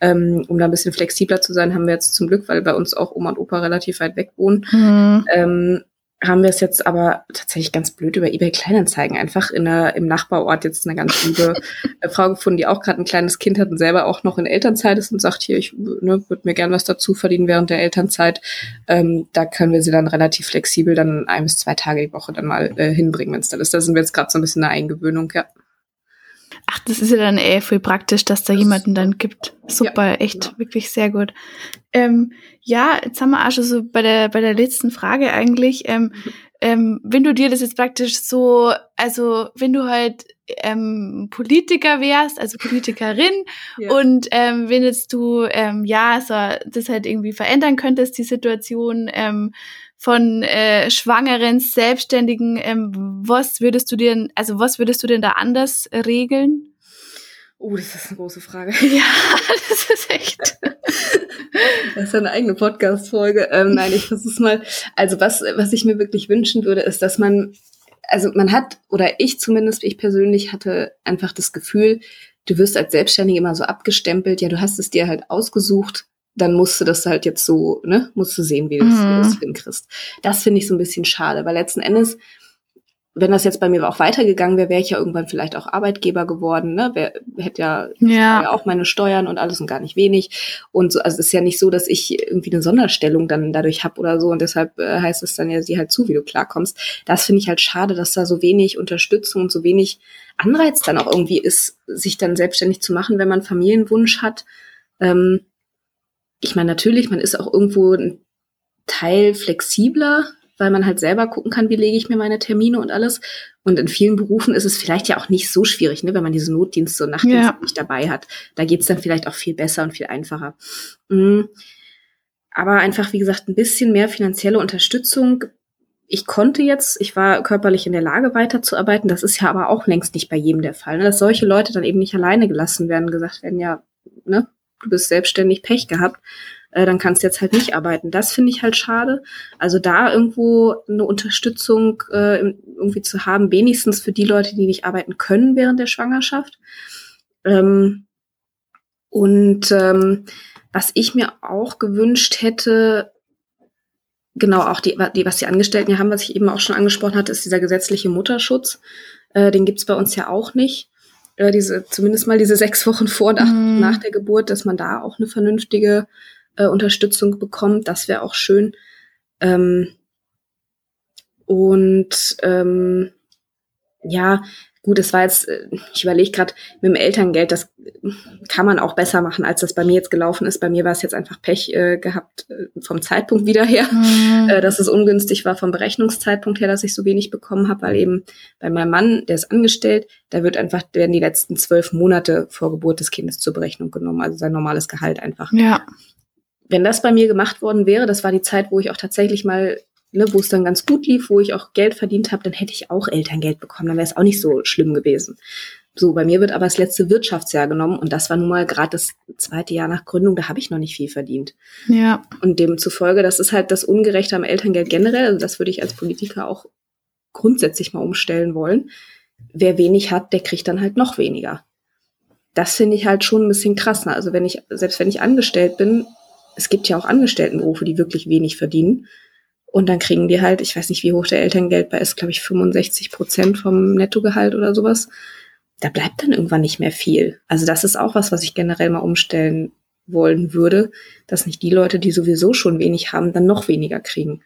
Ähm, um da ein bisschen flexibler zu sein, haben wir jetzt zum Glück, weil bei uns auch Oma und Opa relativ weit weg wohnen, mhm. ähm, haben wir es jetzt aber tatsächlich ganz blöd über eBay Kleinanzeigen einfach in der, im Nachbarort jetzt eine ganz liebe äh, Frau gefunden, die auch gerade ein kleines Kind hat und selber auch noch in Elternzeit ist und sagt, hier, ich ne, würde mir gern was dazu verdienen während der Elternzeit. Ähm, da können wir sie dann relativ flexibel dann ein bis zwei Tage die Woche dann mal äh, hinbringen, wenn es dann ist. Da sind wir jetzt gerade so ein bisschen eine Eingewöhnung, ja. Ach, das ist ja dann eh voll praktisch, dass da das jemanden dann gibt. Super, ja, echt, genau. wirklich sehr gut. Ähm, ja, jetzt haben wir auch schon so bei der, bei der letzten Frage eigentlich. Ähm, ähm, wenn du dir das jetzt praktisch so, also wenn du halt ähm, Politiker wärst, also Politikerin, ja. und ähm, wenn jetzt du ähm, ja so das halt irgendwie verändern könntest, die Situation, ähm, von äh, Schwangeren, Selbstständigen, ähm, was würdest du dir, also was würdest du denn da anders regeln? Oh, das ist eine große Frage. Ja, das ist echt. Das ist eine eigene Podcast-Folge. Ähm, nein, ich versuch's mal. Also was, was ich mir wirklich wünschen würde, ist, dass man, also man hat, oder ich zumindest, ich persönlich hatte einfach das Gefühl, du wirst als Selbstständige immer so abgestempelt, ja, du hast es dir halt ausgesucht, dann musst du das halt jetzt so, ne, musst du sehen, wie du mhm. das hinkriegst. Das finde ich so ein bisschen schade, weil letzten Endes, wenn das jetzt bei mir auch weitergegangen wäre, wäre ich ja irgendwann vielleicht auch Arbeitgeber geworden, ne? Wer hätte ja, ja. ja auch meine Steuern und alles und gar nicht wenig. Und so, also es ist ja nicht so, dass ich irgendwie eine Sonderstellung dann dadurch habe oder so und deshalb äh, heißt es dann ja, sieh halt zu, wie du klarkommst. Das finde ich halt schade, dass da so wenig Unterstützung und so wenig Anreiz dann auch irgendwie ist, sich dann selbstständig zu machen, wenn man Familienwunsch hat. Ähm, ich meine, natürlich, man ist auch irgendwo ein Teil flexibler, weil man halt selber gucken kann, wie lege ich mir meine Termine und alles. Und in vielen Berufen ist es vielleicht ja auch nicht so schwierig, ne, wenn man diese Notdienste und Nachtdienste ja. nicht dabei hat. Da geht's dann vielleicht auch viel besser und viel einfacher. Mhm. Aber einfach, wie gesagt, ein bisschen mehr finanzielle Unterstützung. Ich konnte jetzt, ich war körperlich in der Lage, weiterzuarbeiten. Das ist ja aber auch längst nicht bei jedem der Fall. Ne? Dass solche Leute dann eben nicht alleine gelassen werden, gesagt werden, ja, ne, du bist selbstständig Pech gehabt, äh, dann kannst du jetzt halt nicht arbeiten. Das finde ich halt schade. Also da irgendwo eine Unterstützung äh, irgendwie zu haben, wenigstens für die Leute, die nicht arbeiten können während der Schwangerschaft. Ähm, und ähm, was ich mir auch gewünscht hätte, genau auch die, die, was die Angestellten ja haben, was ich eben auch schon angesprochen hatte, ist dieser gesetzliche Mutterschutz. Äh, den gibt's bei uns ja auch nicht äh, diese, zumindest mal diese sechs Wochen vor nach, mhm. nach der Geburt, dass man da auch eine vernünftige äh, Unterstützung bekommt. Das wäre auch schön. Ähm, und ähm, ja, Gut, es war jetzt, äh, ich überlege gerade, mit dem Elterngeld, das kann man auch besser machen, als das bei mir jetzt gelaufen ist. Bei mir war es jetzt einfach Pech äh, gehabt äh, vom Zeitpunkt wieder her, mhm. äh, dass es ungünstig war vom Berechnungszeitpunkt her, dass ich so wenig bekommen habe, weil eben bei meinem Mann, der ist angestellt, da wird einfach, werden die letzten zwölf Monate vor Geburt des Kindes zur Berechnung genommen, also sein normales Gehalt einfach. Ja. Wenn das bei mir gemacht worden wäre, das war die Zeit, wo ich auch tatsächlich mal ne, wo es dann ganz gut lief, wo ich auch Geld verdient habe, dann hätte ich auch Elterngeld bekommen. Dann wäre es auch nicht so schlimm gewesen. So, bei mir wird aber das letzte Wirtschaftsjahr genommen und das war nun mal gerade das zweite Jahr nach Gründung, da habe ich noch nicht viel verdient. Ja. Und demzufolge, das ist halt das Ungerechte am Elterngeld generell, also das würde ich als Politiker auch grundsätzlich mal umstellen wollen. Wer wenig hat, der kriegt dann halt noch weniger. Das finde ich halt schon ein bisschen krass. Ne? Also wenn ich, selbst wenn ich angestellt bin, es gibt ja auch Angestelltenberufe, die wirklich wenig verdienen. Und dann kriegen die halt, ich weiß nicht, wie hoch der Elterngeld bei ist, glaube ich 65 Prozent vom Nettogehalt oder sowas. Da bleibt dann irgendwann nicht mehr viel. Also das ist auch was, was ich generell mal umstellen wollen würde, dass nicht die Leute, die sowieso schon wenig haben, dann noch weniger kriegen.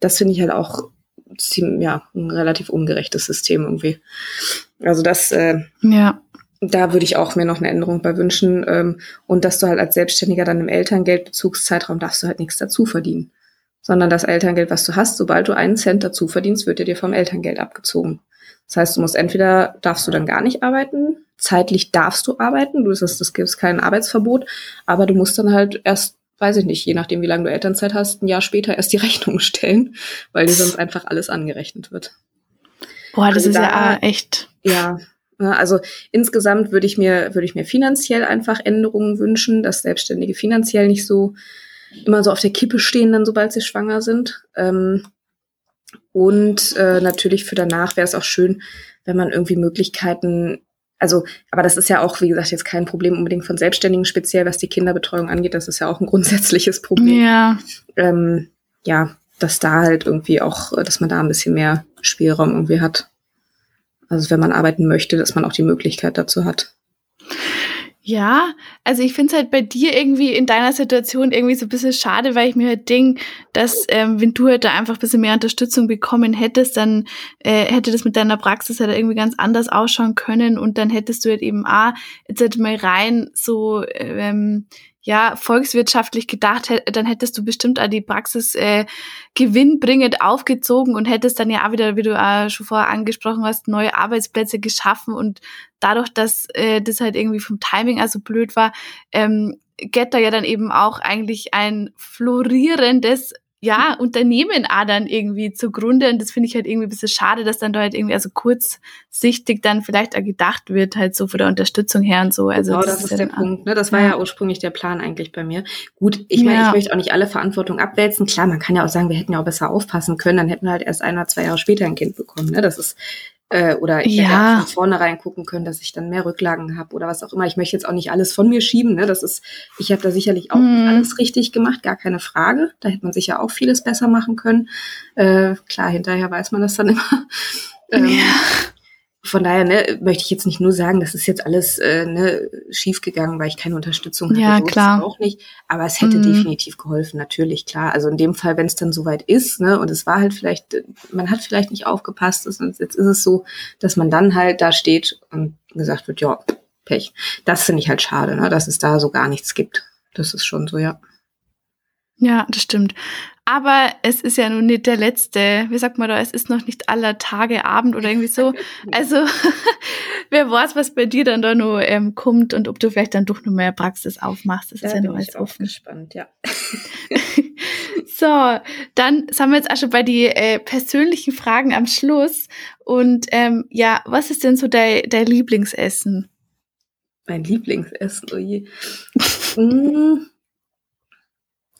Das finde ich halt auch ziemlich, ja, ein relativ ungerechtes System irgendwie. Also das, äh, ja. da würde ich auch mir noch eine Änderung bei wünschen. Ähm, und dass du halt als Selbstständiger dann im Elterngeldbezugszeitraum darfst du halt nichts dazu verdienen. Sondern das Elterngeld, was du hast, sobald du einen Cent dazu verdienst, wird dir vom Elterngeld abgezogen. Das heißt, du musst entweder darfst du dann gar nicht arbeiten, zeitlich darfst du arbeiten, du das, das gibt kein Arbeitsverbot, aber du musst dann halt erst weiß ich nicht, je nachdem, wie lange du Elternzeit hast, ein Jahr später erst die Rechnung stellen, weil dir sonst einfach alles angerechnet wird. Boah, das also ist da, ja echt. Ja, ne, also insgesamt würde ich mir, würde ich mir finanziell einfach Änderungen wünschen, dass Selbstständige finanziell nicht so immer so auf der Kippe stehen, dann sobald sie schwanger sind. Ähm, und äh, natürlich für danach wäre es auch schön, wenn man irgendwie Möglichkeiten also, aber das ist ja auch, wie gesagt, jetzt kein Problem unbedingt von Selbstständigen, speziell was die Kinderbetreuung angeht. Das ist ja auch ein grundsätzliches Problem. Ja. Ähm, ja, dass da halt irgendwie auch, dass man da ein bisschen mehr Spielraum irgendwie hat. Also wenn man arbeiten möchte, dass man auch die Möglichkeit dazu hat. Ja, also ich finde es halt bei dir irgendwie in deiner Situation irgendwie so ein bisschen schade, weil ich mir halt denke, dass ähm, wenn du halt da einfach ein bisschen mehr Unterstützung bekommen hättest, dann äh, hätte das mit deiner Praxis halt irgendwie ganz anders ausschauen können und dann hättest du halt eben auch jetzt halt mal rein so ähm, ja, volkswirtschaftlich gedacht, dann hättest du bestimmt auch die Praxis äh, gewinnbringend aufgezogen und hättest dann ja auch wieder, wie du auch schon vorher angesprochen hast, neue Arbeitsplätze geschaffen und dadurch, dass äh, das halt irgendwie vom Timing also blöd war, ähm, Getter ja dann eben auch eigentlich ein florierendes ja, Unternehmen auch dann irgendwie zugrunde. Und das finde ich halt irgendwie ein bisschen schade, dass dann da halt irgendwie also kurzsichtig dann vielleicht auch gedacht wird, halt so von der Unterstützung her und so. Also genau, das, das ist, der Punkt. Ne? Das war ja. ja. ursprünglich der Plan eigentlich bei mir. Gut, ich meine, ja. ich möchte auch nicht alle Verantwortung abwälzen. Klar, man kann ja auch sagen, wir hätten ja auch besser aufpassen können, dann hätten wir halt erst ein oder zwei Jahre später ein Kind bekommen. Ne? Das ist äh, oder ich ja. hätte von vornherein gucken können, dass ich dann mehr Rücklagen habe oder was auch immer. Ich möchte jetzt auch nicht alles von mir schieben. Ne? Das ist, ich habe da sicherlich auch nicht alles richtig gemacht, gar keine Frage. Da hätte man sicher auch vieles besser machen können. Äh, klar, hinterher weiß man das dann immer. ähm, ja von daher ne, möchte ich jetzt nicht nur sagen, das ist jetzt alles äh, ne, schiefgegangen, weil ich keine Unterstützung hatte. Ja, so klar. auch nicht. Aber es hätte mhm. definitiv geholfen, natürlich, klar. Also in dem Fall, wenn es dann soweit ist, ne, und es war halt vielleicht, man hat vielleicht nicht aufgepasst, und jetzt ist es so, dass man dann halt da steht und gesagt wird, ja, Pech. Das finde ich halt schade, ne, dass es da so gar nichts gibt. Das ist schon so, ja. Ja, das stimmt. Aber es ist ja nun nicht der letzte, wie sagt man da, es ist noch nicht aller Tage Abend oder irgendwie so. Also wer weiß, was bei dir dann da noch ähm, kommt und ob du vielleicht dann doch noch mehr Praxis aufmachst. Das da ist ja noch alles offen. gespannt, ja. so, dann sind wir jetzt auch schon bei die äh, persönlichen Fragen am Schluss. Und ähm, ja, was ist denn so dein, dein Lieblingsessen? Mein Lieblingsessen, oh je. mm.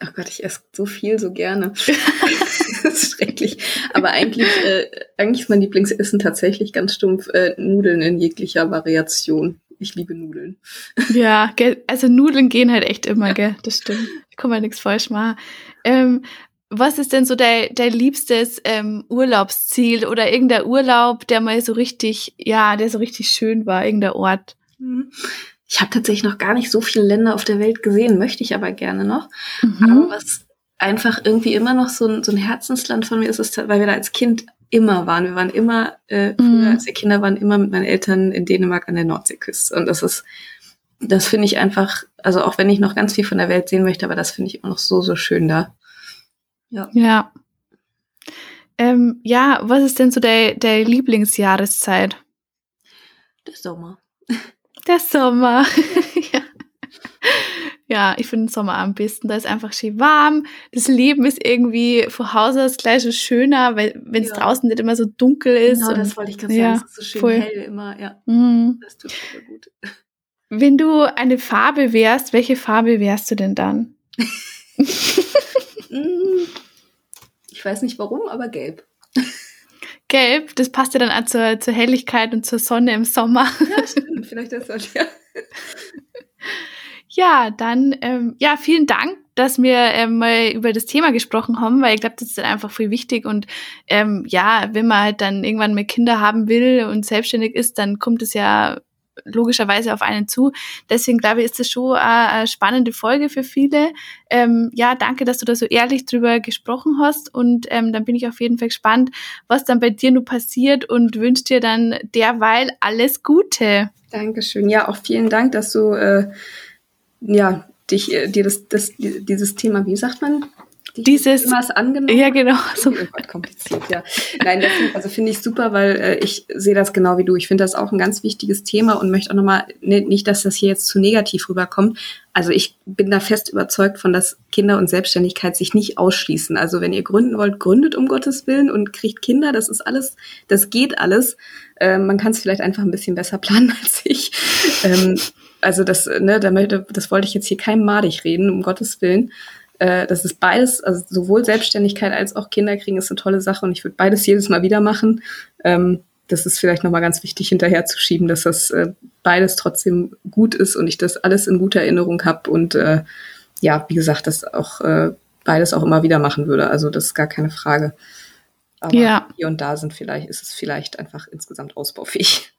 Ach Gott, ich esse so viel, so gerne. das ist schrecklich. Aber eigentlich, äh, eigentlich ist mein Lieblingsessen tatsächlich ganz stumpf äh, Nudeln in jeglicher Variation. Ich liebe Nudeln. Ja, also Nudeln gehen halt echt immer, ja. gell? Das stimmt. Da kann man nichts falsch machen. Ähm, was ist denn so dein, dein liebstes ähm, Urlaubsziel oder irgendein Urlaub, der mal so richtig, ja, der so richtig schön war, irgendein Ort? Ich habe tatsächlich noch gar nicht so viele Länder auf der Welt gesehen, möchte ich aber gerne noch. Mhm. Aber was einfach irgendwie immer noch so ein, so ein Herzensland von mir ist, ist, weil wir da als Kind immer waren. Wir waren immer, äh, früher mhm. als wir Kinder waren, immer mit meinen Eltern in Dänemark an der Nordseeküste. Und das ist, das finde ich einfach, also auch wenn ich noch ganz viel von der Welt sehen möchte, aber das finde ich immer noch so, so schön da. Ja. Ja. Ähm, ja, was ist denn so der, der Lieblingsjahreszeit? Der Sommer. Der Sommer. ja. ja, ich finde den Sommer am besten. Da ist einfach schön warm. Das Leben ist irgendwie von Haus aus gleich so schöner, weil wenn es ja. draußen nicht immer so dunkel ist. Genau, das wollte ich gerade ja, sagen. Es ist so schön voll. hell immer. Ja, mhm. das tut super gut. Wenn du eine Farbe wärst, welche Farbe wärst du denn dann? Mm. ich weiß nicht warum, aber gelb. Gelb, das passt ja dann auch zur, zur Helligkeit und zur Sonne im Sommer. Ja, stimmt, vielleicht das auch, ja. Ja, dann, ähm, ja, vielen Dank, dass wir ähm, mal über das Thema gesprochen haben, weil ich glaube, das ist dann einfach viel wichtig und ähm, ja, wenn man halt dann irgendwann mal Kinder haben will und selbstständig ist, dann kommt es ja logischerweise auf einen zu. Deswegen glaube ich, ist das schon eine spannende Folge für viele. Ähm, ja, danke, dass du da so ehrlich drüber gesprochen hast und ähm, dann bin ich auf jeden Fall gespannt, was dann bei dir nur passiert und wünsche dir dann derweil alles Gute. Dankeschön. Ja, auch vielen Dank, dass du äh, ja dich äh, dir das, das dieses Thema, wie sagt man, dieses was angenommen. Ja, genau. So. Oh Gott, kompliziert, ja. Nein, das also finde ich super, weil äh, ich sehe das genau wie du. Ich finde das auch ein ganz wichtiges Thema und möchte auch nochmal, ne, nicht, dass das hier jetzt zu negativ rüberkommt. Also ich bin da fest überzeugt von, dass Kinder und Selbstständigkeit sich nicht ausschließen. Also wenn ihr gründen wollt, gründet um Gottes Willen und kriegt Kinder. Das ist alles, das geht alles. Äh, man kann es vielleicht einfach ein bisschen besser planen als ich. Ähm, also das, ne, da möchte, das wollte ich jetzt hier keinem madig reden, um Gottes Willen äh, das ist beides, also sowohl Selbstständigkeit als auch Kinderkriegen ist eine tolle Sache und ich würde beides jedes Mal wieder machen. Ähm, das ist vielleicht nochmal ganz wichtig hinterherzuschieben, dass das äh, beides trotzdem gut ist und ich das alles in guter Erinnerung habe und äh, ja, wie gesagt, das auch äh, beides auch immer wieder machen würde. Also das ist gar keine Frage. Aber ja. hier und da sind vielleicht, ist es vielleicht einfach insgesamt ausbaufähig.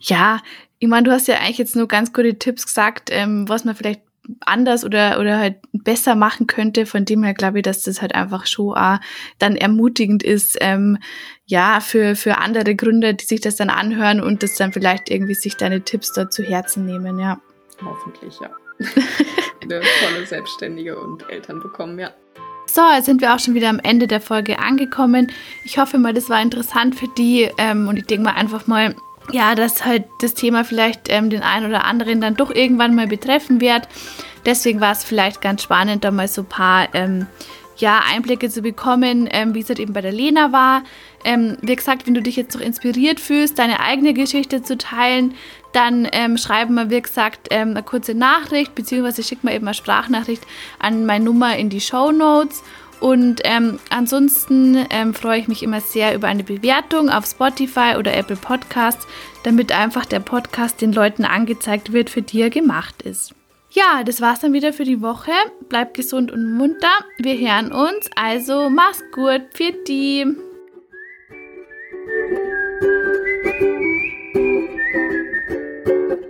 Ja, ich meine, du hast ja eigentlich jetzt nur ganz gute Tipps gesagt, ähm, was man vielleicht anders oder, oder halt besser machen könnte. Von dem her glaube ich, dass das halt einfach schon auch dann ermutigend ist, ähm, ja, für, für andere Gründer, die sich das dann anhören und das dann vielleicht irgendwie sich deine Tipps dort zu Herzen nehmen, ja. Hoffentlich, ja. Eine tolle Selbstständige und Eltern bekommen, ja. So, jetzt sind wir auch schon wieder am Ende der Folge angekommen. Ich hoffe mal, das war interessant für die ähm, und ich denke mal einfach mal, ja, dass halt das Thema vielleicht ähm, den einen oder anderen dann doch irgendwann mal betreffen wird. Deswegen war es vielleicht ganz spannend, da mal so ein paar ähm, ja, Einblicke zu bekommen, ähm, wie es halt eben bei der Lena war. Ähm, wie gesagt, wenn du dich jetzt noch inspiriert fühlst, deine eigene Geschichte zu teilen, dann ähm, schreiben wir, wie gesagt, ähm, eine kurze Nachricht, beziehungsweise schick mir eben eine Sprachnachricht an meine Nummer in die Show Notes. Und ähm, ansonsten ähm, freue ich mich immer sehr über eine Bewertung auf Spotify oder Apple Podcasts, damit einfach der Podcast den Leuten angezeigt wird, für die er gemacht ist. Ja, das war's dann wieder für die Woche. Bleibt gesund und munter. Wir hören uns. Also mach's gut. Pfiat thank you